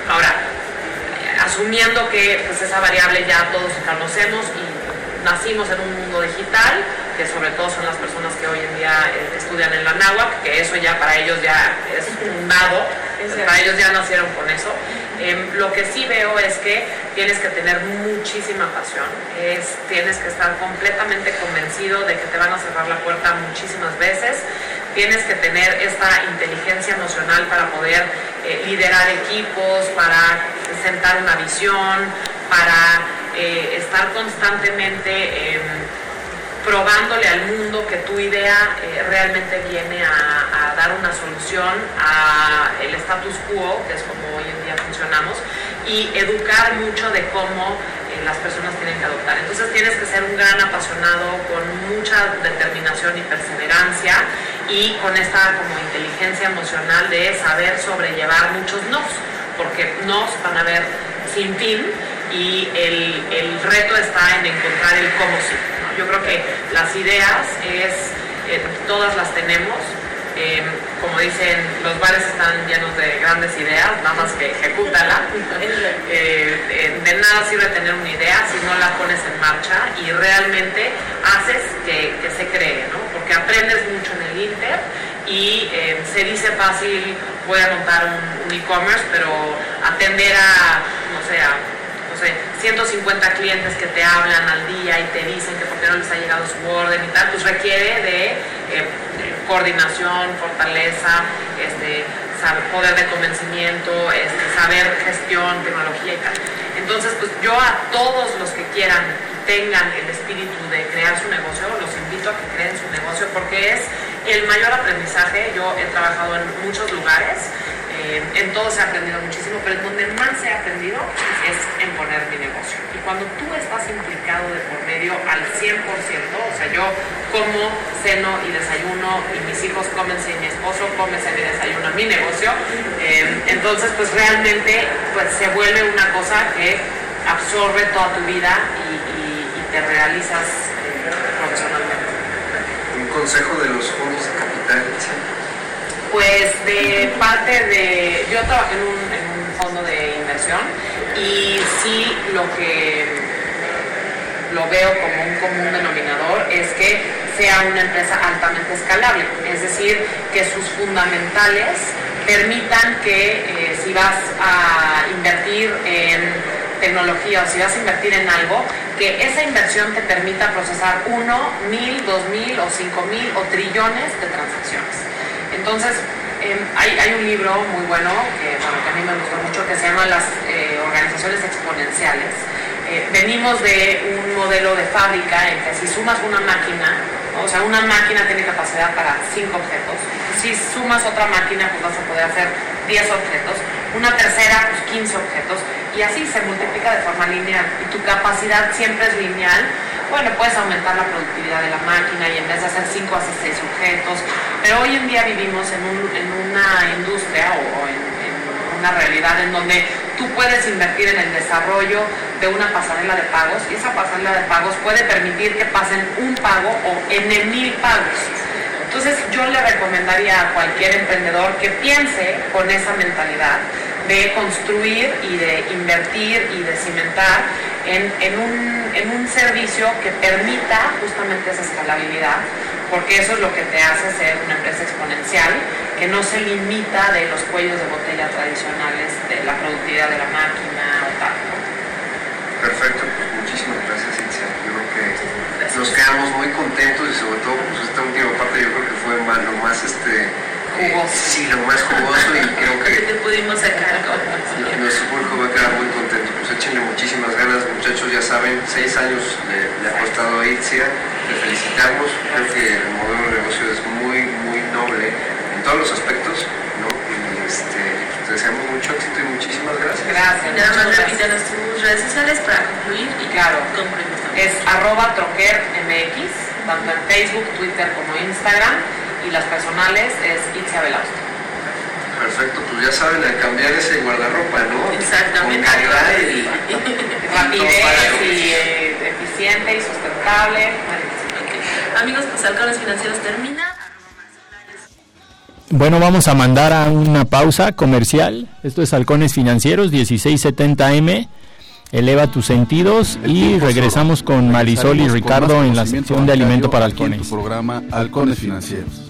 Ahora, eh, asumiendo que pues, esa variable ya todos conocemos y nacimos en un mundo digital, que sobre todo son las personas que hoy en día eh, estudian en la náhuac, que eso ya para ellos ya es un dado, para ellos ya nacieron con eso. Em, lo que sí veo es que tienes que tener muchísima pasión, es, tienes que estar completamente convencido de que te van a cerrar la puerta muchísimas veces, tienes que tener esta inteligencia emocional para poder eh, liderar equipos, para sentar una visión, para eh, estar constantemente em, probándole al mundo que tu idea eh, realmente viene a, dar una solución a el status quo, que es como hoy en día funcionamos, y educar mucho de cómo eh, las personas tienen que adoptar. Entonces tienes que ser un gran apasionado con mucha determinación y perseverancia y con esta como inteligencia emocional de saber sobrellevar muchos nos, porque nos van a ver sin fin y el, el reto está en encontrar el cómo sí. Yo creo que las ideas es, eh, todas las tenemos, eh, como dicen, los bares están llenos de grandes ideas, nada más que ejecútala. Eh, de nada sirve tener una idea si no la pones en marcha y realmente haces que, que se cree, ¿no? Porque aprendes mucho en el Inter y se dice fácil, voy a montar un, un e-commerce, pero atender a, no sé, a 150 clientes que te hablan al día y te dicen que por qué no les ha llegado su orden y tal, pues requiere de, eh, coordinación, fortaleza, este, poder de convencimiento, este, saber gestión, tecnología y tal. Entonces, pues yo a todos los que quieran y tengan el espíritu de crear su negocio, los invito a que creen su negocio porque es el mayor aprendizaje. Yo he trabajado en muchos lugares eh, en todo se ha aprendido muchísimo, pero en donde más ha aprendido es en poner mi negocio. Y cuando tú estás implicado de por medio al 100%, o sea, yo como, ceno y desayuno, y mis hijos comen si mi esposo come, cena y desayuno mi negocio, eh, entonces pues realmente pues se vuelve una cosa que absorbe toda tu vida y, y, y te realizas eh, profesionalmente. Un consejo de los fondos de capital. Pues de parte de, yo trabajé en un, en un, fondo de inversión y sí lo que lo veo como un común denominador es que sea una empresa altamente escalable, es decir, que sus fundamentales permitan que eh, si vas a invertir en tecnología o si vas a invertir en algo, que esa inversión te permita procesar uno, mil, dos mil o cinco mil o trillones de transacciones. Entonces, eh, hay, hay, un libro muy bueno que, a mí me gustó mucho que se llama Las eh, Organizaciones Exponenciales. Eh, venimos de un modelo de fábrica en que si sumas una máquina, o sea, una máquina tiene capacidad para 5 objetos. Si sumas otra máquina, pues vas a poder hacer 10 objetos. Una tercera, pues 15 objetos. Y así se multiplica de forma lineal. Y tu capacidad siempre es lineal bueno, puedes aumentar la productividad de la máquina y en vez de hacer 5 haces 6 objetos, pero hoy en día vivimos en, un, en una industria o, o en, una realidad en donde tú puedes invertir en el desarrollo de una pasarela de pagos y esa pasarela de pagos puede permitir que pasen un pago o en mil pagos. Entonces yo le recomendaría a cualquier emprendedor que piense con esa mentalidad de construir y de invertir y de cimentar en, en, un, en, un, servicio que permita justamente esa escalabilidad, porque eso es lo que te hace ser una empresa exponencial, que no se limita de los cuellos de botella tradicionales, de la productividad de la máquina o tal. Perfecto, pues muchísimas gracias, Cintia. Yo creo que nos quedamos muy contentos y sobre todo pues, esta última parte yo creo que fue más, lo más este, jugoso. Sí, lo más jugoso y creo que... te pudimos sacar con... Nuestro público va a quedar muy contento. Pues échenle muchísimas ganas, muchachos, ya saben, seis años le, le ha costado a Itzia, le felicitamos, creo que el modelo de negocio es muy, muy noble en todos los aspectos, ¿no? Y este, te deseamos mucho éxito y muchísimas gracias. Gracias. Nada más repítanos tus redes sociales para concluir y Claro. concluimos. Es arroba troquermx, tanto en Facebook, Twitter como Instagram. Y las personales es Itzia Belausto. Perfecto, pues ya saben, a cambiar ese guardarropa, ¿no? Exactamente. Con calidad y... Rapidez y eh, eficiente y sustentable. Amigos, pues Halcones Financieros termina. Bueno, vamos a mandar a una pausa comercial. Esto es Halcones Financieros 1670M. Eleva tus sentidos y regresamos con Marisol y Ricardo en la sección de alimento para en halcones. tu programa Halcones Financieros.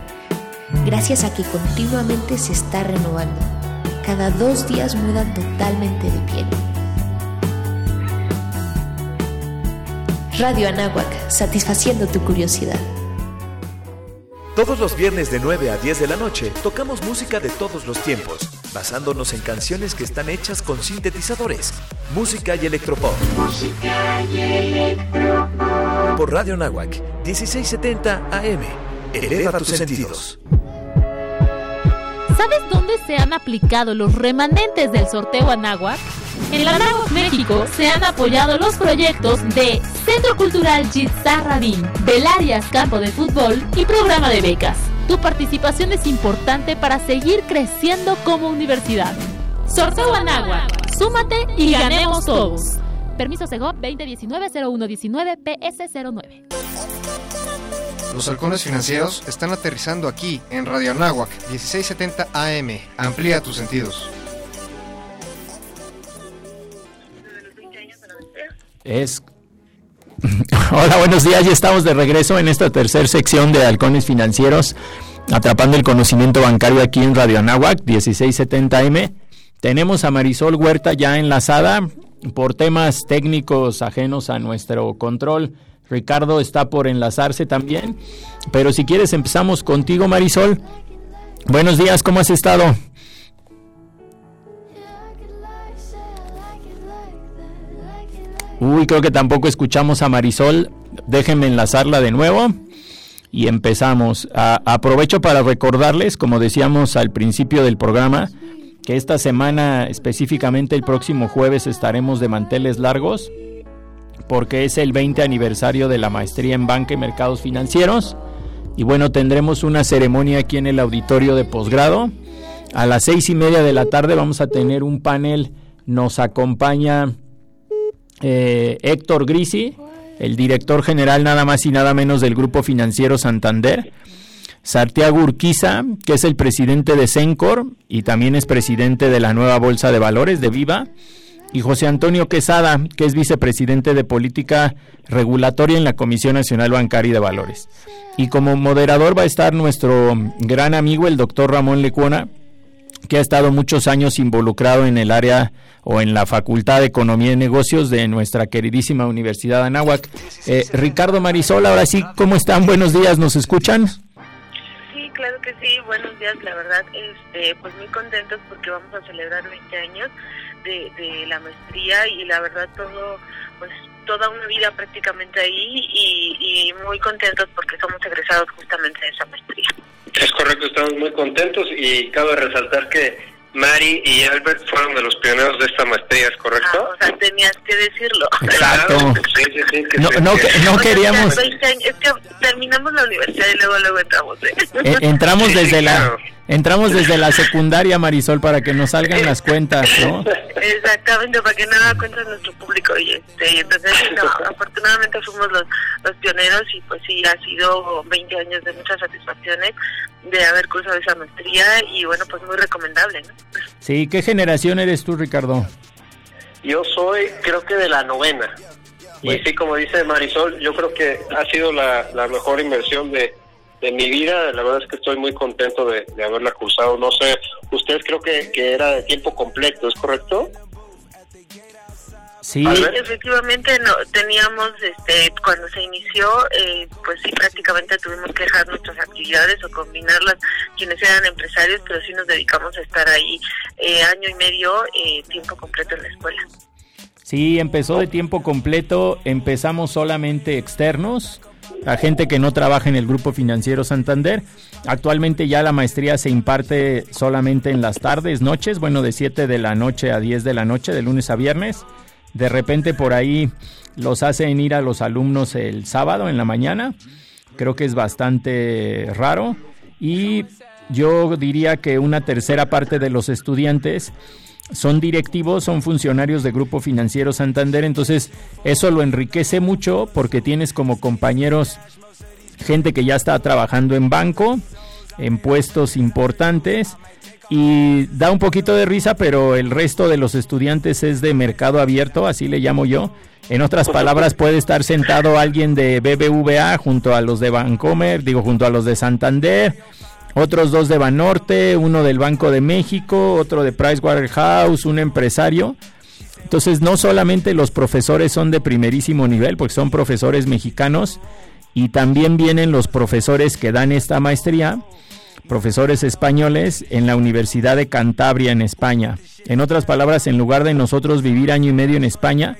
gracias a que continuamente se está renovando. Cada dos días mudan totalmente de piel. Radio Anáhuac, satisfaciendo tu curiosidad. Todos los viernes de 9 a 10 de la noche tocamos música de todos los tiempos, basándonos en canciones que están hechas con sintetizadores, música y electropop. Por Radio Nahuac, 1670 AM. Eleva tus sentidos. ¿Sabes dónde se han aplicado los remanentes del sorteo Anáhuac? En la Anáhuac México se han apoyado los proyectos de Centro Cultural Radín, Belarias Campo de Fútbol y Programa de Becas. Tu participación es importante para seguir creciendo como universidad. Sorteo Anáhuac, súmate y ganemos todos. Permiso Sego 2019-0119 PS09. Los halcones financieros están aterrizando aquí en Radio Anáhuac 1670 AM. Amplía tus sentidos. Es. Hola, buenos días. Ya estamos de regreso en esta tercera sección de Halcones Financieros, atrapando el conocimiento bancario aquí en Radio Anáhuac 1670M. Tenemos a Marisol Huerta ya enlazada por temas técnicos ajenos a nuestro control. Ricardo está por enlazarse también. Pero si quieres empezamos contigo, Marisol. Buenos días, ¿cómo has estado? Uy, creo que tampoco escuchamos a Marisol. Déjenme enlazarla de nuevo. Y empezamos. A, aprovecho para recordarles, como decíamos al principio del programa, que esta semana, específicamente el próximo jueves, estaremos de manteles largos, porque es el 20 aniversario de la maestría en banca y mercados financieros. Y bueno, tendremos una ceremonia aquí en el auditorio de posgrado. A las seis y media de la tarde vamos a tener un panel. Nos acompaña eh, Héctor Grisi, el director general nada más y nada menos del Grupo Financiero Santander. Santiago Urquiza, que es el presidente de Sencor y también es presidente de la nueva Bolsa de Valores de Viva. Y José Antonio Quesada, que es vicepresidente de Política Regulatoria en la Comisión Nacional Bancaria y de Valores. Y como moderador va a estar nuestro gran amigo, el doctor Ramón Lecuona, que ha estado muchos años involucrado en el área o en la Facultad de Economía y Negocios de nuestra queridísima Universidad de Anáhuac. Eh, Ricardo Marisol, ahora sí, ¿cómo están? Buenos días, ¿nos escuchan? Sí, claro que sí. Buenos días, la verdad, este, pues muy contentos porque vamos a celebrar 20 años de, de la maestría y la verdad todo, pues toda una vida prácticamente ahí y, y muy contentos porque somos egresados justamente de esa maestría. Es correcto, estamos muy contentos y cabe resaltar que Mari y Albert fueron de los pioneros de esta maestría, ¿es correcto? Ah, o sea, tenías que decirlo. Exacto. Sí, sí, sí, que No, no, que- que- no O sea, queríamos. 20 años, es que terminamos la universidad y luego luego entramos. ¿eh? Eh, entramos Sí, desde la claro. Entramos desde la secundaria Marisol para que nos salgan las cuentas, ¿no? Exactamente, para que no da cuenta nuestro público. Y, este, entonces, sí, no, afortunadamente fuimos los, los pioneros y pues sí, ha sido 20 años de muchas satisfacciones de haber cursado esa maestría y bueno, pues muy recomendable, ¿no? Sí, ¿qué generación eres tú, Ricardo? Yo soy, creo que de la novena. Y sí, como dice Marisol, yo creo que ha sido la, la mejor inversión de, de mi vida. La verdad es que estoy muy contento de, de haberla cursado. No sé, ustedes creo que, que era de tiempo completo, ¿es correcto? Sí. Efectivamente, no teníamos, este, cuando se inició, eh, pues sí, prácticamente tuvimos que dejar nuestras actividades o combinarlas quienes eran empresarios, pero sí nos dedicamos a estar ahí eh, año y medio, eh, tiempo completo en la escuela. sí, empezó de tiempo completo, empezamos solamente externos, la gente que no trabaja en el Grupo Financiero Santander. Actualmente ya la maestría se imparte solamente en las tardes, noches, bueno, de 7 de la noche a 10 de la noche, de lunes a viernes. De repente por ahí los hacen ir a los alumnos el sábado en la mañana. Creo que es bastante raro. Y yo diría que una tercera parte de los estudiantes son directivos, son funcionarios de Grupo Financiero Santander. Entonces eso lo enriquece mucho porque tienes como compañeros gente que ya está trabajando en banco, en puestos importantes y da un poquito de risa, pero el resto de los estudiantes es de mercado abierto, así le llamo yo. En otras palabras, puede estar sentado alguien de BBVA junto a los de Bancomer, digo, junto a los de Santander, otros dos de Banorte, uno del Banco de México, otro de Pricewaterhouse, un empresario. Entonces, no solamente los profesores son de primerísimo nivel, porque son profesores mexicanos, y también vienen los profesores que dan esta maestría, profesores españoles en la Universidad de Cantabria en España. En otras palabras, en lugar de nosotros vivir año y medio en España,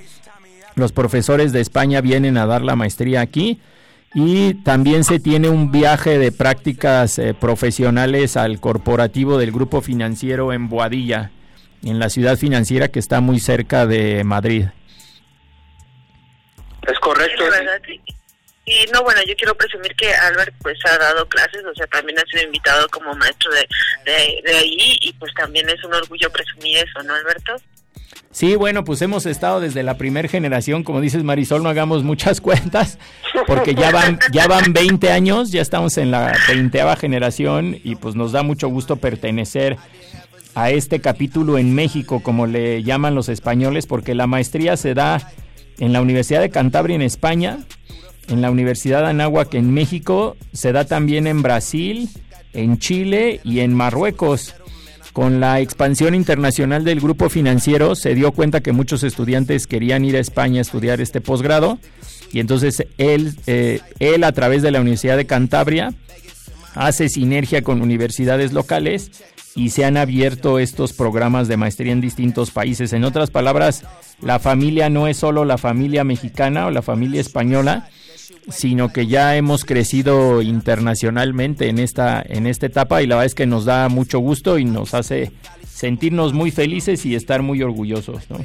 los profesores de España vienen a dar la maestría aquí y también se tiene un viaje de prácticas eh, profesionales al corporativo del grupo financiero en Boadilla, en la ciudad financiera que está muy cerca de Madrid. Es correcto. Sí. Y no, bueno, yo quiero presumir que Albert pues ha dado clases, o sea, también ha sido invitado como maestro de, de, de ahí y pues también es un orgullo presumir eso, ¿no, Alberto? Sí, bueno, pues hemos estado desde la primera generación, como dices Marisol, no hagamos muchas cuentas, porque ya van, ya van 20 años, ya estamos en la veinteava generación y pues nos da mucho gusto pertenecer a este capítulo en México, como le llaman los españoles, porque la maestría se da en la Universidad de Cantabria en España, en la Universidad de Anáhuac en México, se da también en Brasil, en Chile y en Marruecos. Con la expansión internacional del grupo financiero se dio cuenta que muchos estudiantes querían ir a España a estudiar este posgrado y entonces él, eh, él a través de la Universidad de Cantabria hace sinergia con universidades locales y se han abierto estos programas de maestría en distintos países. En otras palabras, la familia no es solo la familia mexicana o la familia española, sino que ya hemos crecido internacionalmente en esta, en esta etapa y la verdad es que nos da mucho gusto y nos hace sentirnos muy felices y estar muy orgullosos. ¿no?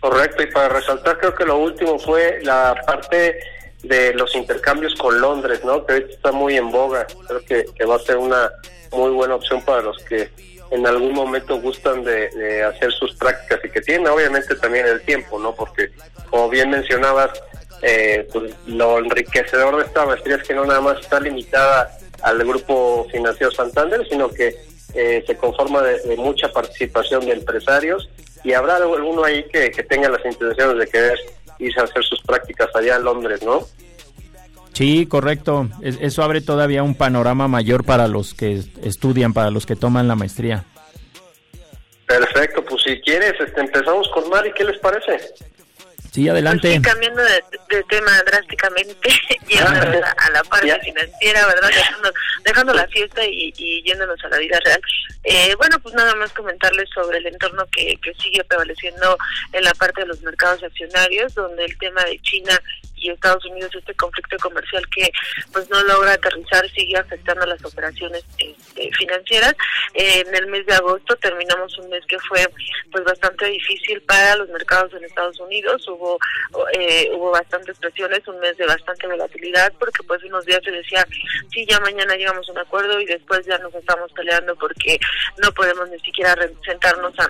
Correcto, y para resaltar creo que lo último fue la parte de los intercambios con Londres, ¿no? Que ahorita está muy en boga. Creo que, va a ser una muy buena opción para los que en algún momento gustan de, de hacer sus prácticas y que tienen obviamente también el tiempo, ¿no? Porque como bien mencionabas, eh, pues lo enriquecedor de esta maestría es que no nada más está limitada al grupo financiero Santander, sino que eh, se conforma de, de, mucha participación de empresarios y habrá alguno ahí que, que tenga las intenciones de querer irse a hacer sus prácticas allá en Londres, ¿no? Sí, correcto. Es, eso abre todavía un panorama mayor para los que estudian, para los que toman la maestría. Perfecto, pues si quieres, este, empezamos con Mari, ¿qué les parece? Sí, adelante. Pues cambiando de, tema drásticamente, yéndonos a, la parte financiera, ¿verdad? Dejando, dejando la fiesta y, y, yéndonos a la vida real. Eh, bueno, pues nada más comentarles sobre el entorno que, que sigue prevaleciendo en la parte de los mercados accionarios, donde el tema de China y Estados Unidos este conflicto comercial que pues no logra aterrizar sigue afectando las operaciones este, financieras. En el mes de agosto terminamos un mes que fue pues bastante difícil para los mercados en Estados Unidos. Hubo eh, hubo bastantes presiones un mes de bastante volatilidad porque pues unos días se decía sí ya mañana llegamos a un acuerdo y después ya nos estamos peleando porque no podemos ni siquiera sentarnos a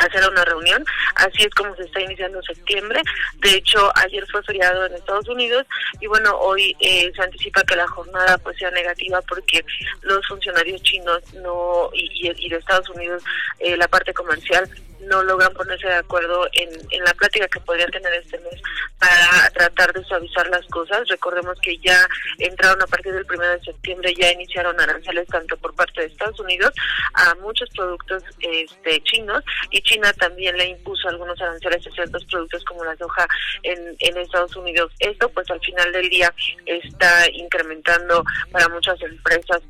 hacer una reunión. Así es como se está iniciando septiembre. De hecho, ayer fue feriado en Estados Unidos y bueno, hoy eh, se anticipa que la jornada pues sea negativa porque los funcionarios chinos no y, y, de Estados Unidos eh, la parte comercial no logran ponerse de acuerdo en, en la plática que podrían tener este mes para tratar de suavizar las cosas. Recordemos que ya entraron a partir del 1 de septiembre, ya iniciaron aranceles tanto por parte de Estados Unidos a muchos productos este, chinos y China también le impuso algunos aranceles a ciertos productos como la soja en, en Estados Unidos. Esto pues al final del día está incrementando para muchas empresas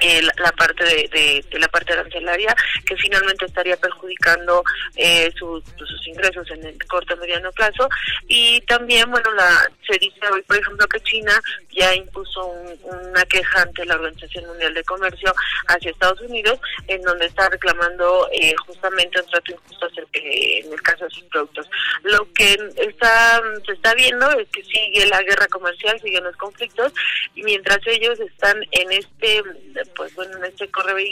eh, la, parte de, la parte arancelaria que finalmente estaría perjudicando eh, sus ingresos en el corto mediano plazo. Y también bueno la se dice hoy por ejemplo que China ya impuso una queja ante la Organización Mundial de Comercio hacia Estados Unidos en donde está reclamando eh, justamente un trato injusto en el caso de sus productos. Lo que está se está viendo es que sigue la guerra comercial siguen los conflictos y mientras ellos están en este pues bueno, en este correo y,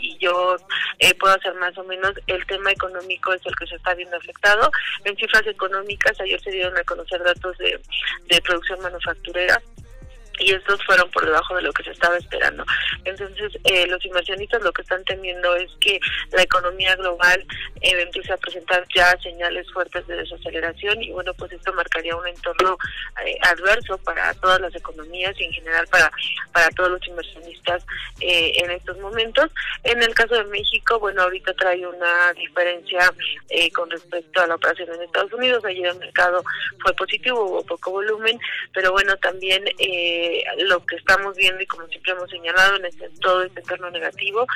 y yo eh, puedo hacer más o menos el tema económico es el que se está viendo afectado. En cifras económicas, ayer se dieron a conocer datos de, de producción manufacturera y estos fueron por debajo de lo que se estaba esperando. Entonces, eh, los inversionistas lo que están temiendo es que la economía global eh, empiece a presentar ya señales fuertes de desaceleración y bueno, pues esto marcaría un entorno eh, adverso para todas las economías y en general para, para todos los inversionistas eh, en estos momentos. En el caso de México, bueno, ahorita trae una diferencia con respecto a la operación en Estados Unidos. Ayer el mercado fue positivo, hubo poco volumen, pero bueno, también... Eh, lo que estamos viendo y como siempre hemos señalado en este, todo este entorno negativo,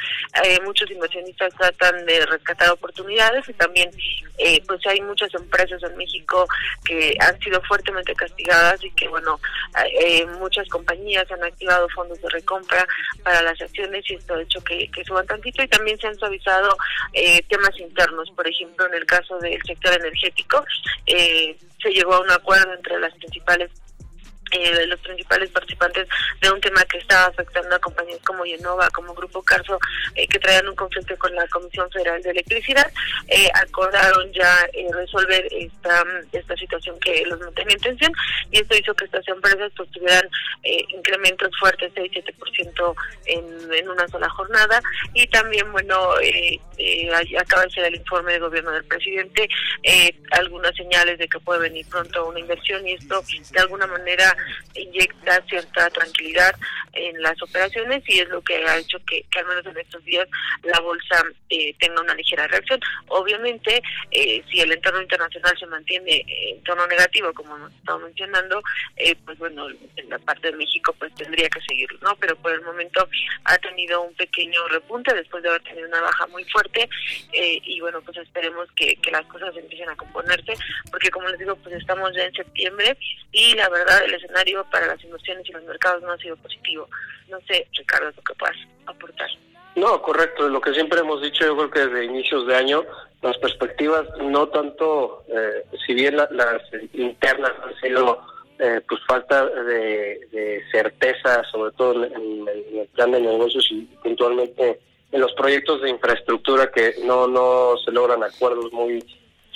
eh, muchos inversionistas tratan de rescatar oportunidades y también eh, pues hay muchas empresas en México que han sido fuertemente castigadas y que bueno, eh, muchas compañías han activado fondos de recompra para las acciones y esto ha hecho que, que suban tantito y también se han suavizado temas internos, por ejemplo en el caso del sector energético, se llegó a un acuerdo entre las principales eh, los principales participantes de un tema que estaba afectando a compañías como Yenova, como Grupo Carso, eh, que traían un conflicto con la Comisión Federal de Electricidad, eh, acordaron ya eh, resolver esta, esta situación que los mantenía en tensión y esto hizo que estas empresas pues, tuvieran incrementos fuertes, 6-7% en, en una sola jornada. Y también, bueno, acaba de ser el informe de gobierno del presidente, algunas señales de que puede venir pronto una inversión y esto de alguna manera inyecta cierta tranquilidad en las operaciones y es lo que ha hecho que, al menos en estos días la bolsa eh, tenga una ligera reacción. Obviamente, eh, si el entorno internacional se mantiene en tono negativo, como hemos estado mencionando, eh, pues bueno, en la parte de México pues tendría que seguirlo, ¿no? Pero por el momento ha tenido un pequeño repunte después de haber tenido una baja muy fuerte y bueno, pues esperemos que, que las cosas empiecen a componerse, porque como les digo, pues estamos ya en septiembre y la verdad el escenario para las inversiones y los mercados no ha sido positivo. No sé, Ricardo, lo que puedas aportar. No, correcto. Lo que siempre hemos dicho, yo creo que desde inicios de año, las perspectivas no tanto, eh, si bien las internas han sido eh, pues falta de, certeza, sobre todo en, el plan de negocios y puntualmente en los proyectos de infraestructura que no, no se logran acuerdos muy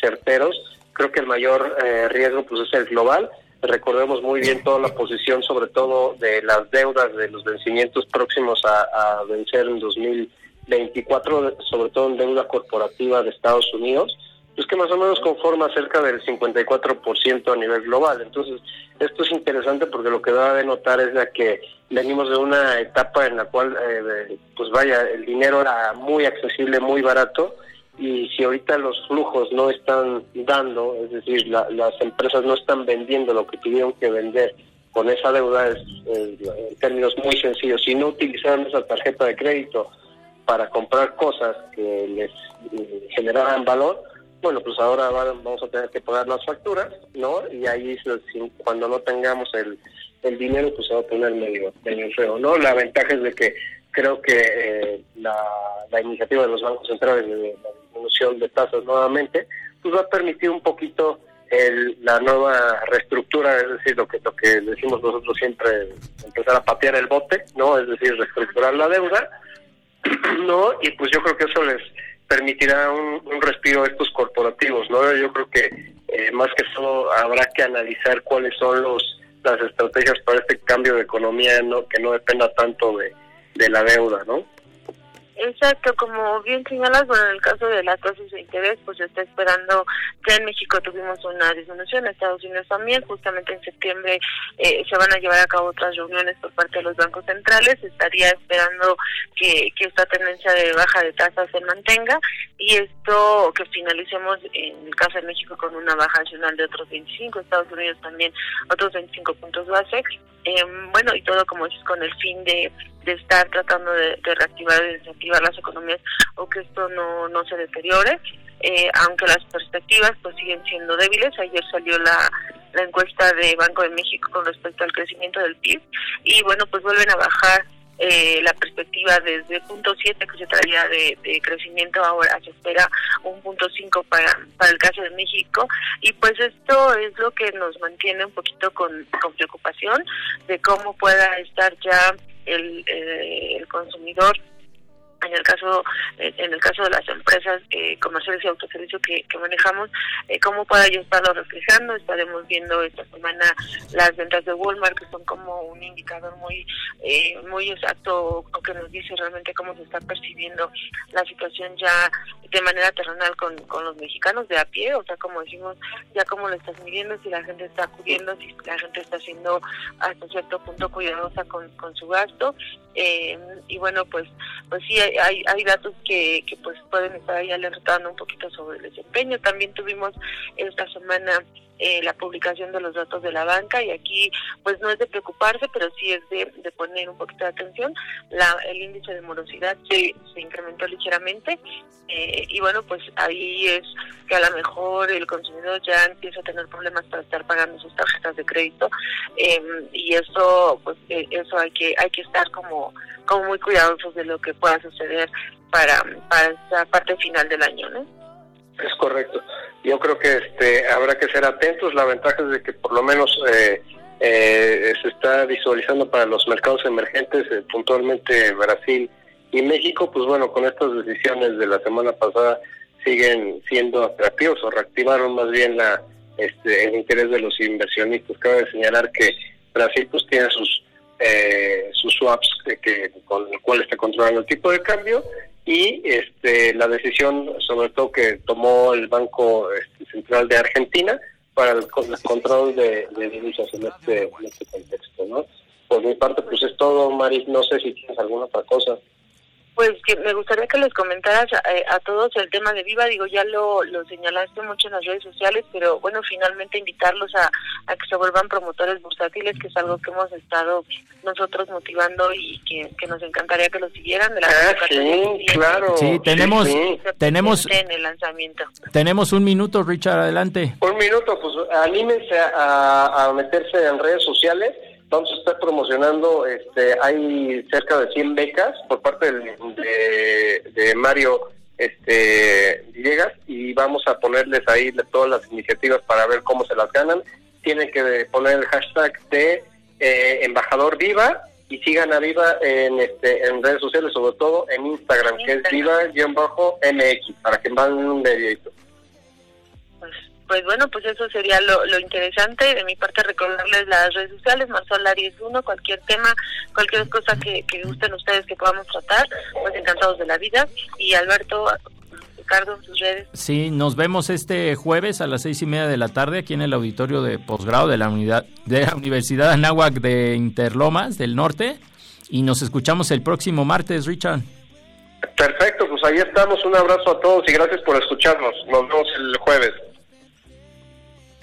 certeros. Creo que el mayor eh, riesgo pues es el global Recordemos muy bien toda la posición, sobre todo de las deudas de los vencimientos próximos a, vencer en 2024, sobre todo en deuda corporativa de Estados Unidos, pues que más o menos conforma cerca del 54% a nivel global. Entonces, esto es interesante porque lo que da de notar es la que venimos de una etapa en la cual, eh, pues vaya, el dinero era muy accesible, muy barato, y si ahorita los flujos no están dando, es decir, las empresas no están vendiendo lo que tuvieron que vender con esa deuda, es, en términos muy sencillos, si no utilizaron esa tarjeta de crédito para comprar cosas que les eh, generaran valor, bueno, pues ahora vamos a tener que pagar las facturas, ¿no? Y ahí cuando no tengamos el, el dinero, pues se va a poner medio, medio feo, ¿no? La ventaja es de que creo que eh, la, la, iniciativa de los bancos centrales de la disminución de tasas nuevamente, pues va a permitir un poquito el, la nueva reestructura, es decir, lo que lo que decimos nosotros siempre, empezar a patear el bote, ¿no? Es decir, reestructurar la deuda, ¿no? Y pues yo creo que eso les permitirá un, respiro a estos corporativos, ¿no? Yo creo que eh, más que eso habrá que analizar cuáles son los las estrategias para este cambio de economía, ¿no? Que no dependa tanto de de la deuda, ¿no? Exacto, como bien señalas, bueno, en el caso de las tasas de interés, pues se está esperando que en México tuvimos una disminución, en Estados Unidos también, justamente en septiembre eh, se van a llevar a cabo otras reuniones por parte de los bancos centrales, estaría esperando que, esta tendencia de baja de tasas se mantenga y esto que finalicemos en el caso de México con una baja nacional de otros 25, Estados Unidos también otros 25 puntos base, eh, bueno, y todo como dices con el fin de de estar tratando de, reactivar y desactivar las economías o que esto no, no se deteriore, eh, aunque las perspectivas pues siguen siendo débiles. Ayer salió la, la encuesta de Banco de México con respecto al crecimiento del PIB y bueno, pues vuelven a bajar eh, la perspectiva desde punto 7 que se traía de, crecimiento ahora se espera un punto 5 para, para el caso de México y pues esto es lo que nos mantiene un poquito con, con preocupación de cómo pueda estar ya el, eh, el consumidor en el caso en el caso de las empresas eh, comerciales y autoservicio que, manejamos eh, cómo pueda yo estarlo reflejando. Estaremos viendo esta semana las ventas de Walmart que son como un indicador muy eh, muy exacto que nos dice realmente cómo se está percibiendo la situación ya de manera terrenal con, con los mexicanos de a pie. O sea como decimos ya cómo lo estás midiendo si la gente está acudiendo si la gente está siendo hasta cierto punto cuidadosa con, con su gasto. Y bueno pues pues sí hay, hay datos que, que pues pueden estar ahí alertando un poquito sobre el desempeño. También tuvimos esta semana eh, la publicación de los datos de la banca y aquí pues no es de preocuparse pero sí es de, poner un poquito de atención. La, el índice de morosidad se, se incrementó ligeramente eh, y bueno pues ahí es que a lo mejor el consumidor ya empieza a tener problemas para estar pagando sus tarjetas de crédito em, y eso pues eh, eso hay que hay que estar como como muy cuidadosos de lo que pueda suceder para para esa parte final del año no es correcto. Yo creo que este habrá que ser atentos. La ventaja es de que por lo menos eh, eh, se está visualizando para los mercados emergentes, eh, puntualmente Brasil y México, pues bueno, con estas decisiones de la semana pasada siguen siendo atractivos o reactivaron más bien la este, el interés de los inversionistas. Cabe señalar que Brasil pues tiene sus sus swaps que, con el cual está controlando el tipo de cambio y este, la decisión sobre todo que tomó el Banco este, Central de Argentina para el, control de, divisas en este, en este contexto. ¿no? Por mi parte, pues es todo, Mari. No sé si tienes alguna otra cosa. Pues que me gustaría que les comentaras eh, a, todos el tema de Viva, digo, ya lo, lo, señalaste mucho en las redes sociales, pero bueno, finalmente invitarlos a, que se vuelvan promotores bursátiles, que es algo que hemos estado nosotros motivando y que, nos encantaría que lo siguieran. De la ah, sí, claro. Sí, tenemos, tenemos, en el lanzamiento. tenemos un minuto, Richard, adelante. Un minuto, pues anímense a, a meterse en redes sociales vamos a estar promocionando, este, hay cerca de 100 becas por parte de, de, Mario este, Villegas y vamos a ponerles ahí todas las iniciativas para ver cómo se las ganan. Tienen que poner el hashtag de eh, embajador viva y sigan a Viva en este en redes sociales, sobre todo en Instagram, que es viva-mx, para que manden un dedito pues bueno, pues eso sería lo, lo interesante. De mi parte, recordarles las redes sociales, Marsol Aries 1, cualquier tema, cualquier cosa que, que gusten ustedes que podamos tratar, pues encantados de la vida. Y Alberto, Ricardo, sus redes. Sí, nos vemos este jueves a las seis y media de la tarde aquí en el auditorio de posgrado de la unidad de la Universidad Anáhuac de Interlomas del Norte y nos escuchamos el próximo martes, Richard. Perfecto, pues ahí estamos. Un abrazo a todos y gracias por escucharnos. Nos vemos el jueves.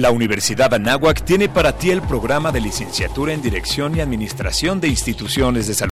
La Universidad Anáhuac tiene para ti el programa de licenciatura en Dirección y Administración de Instituciones de Salud.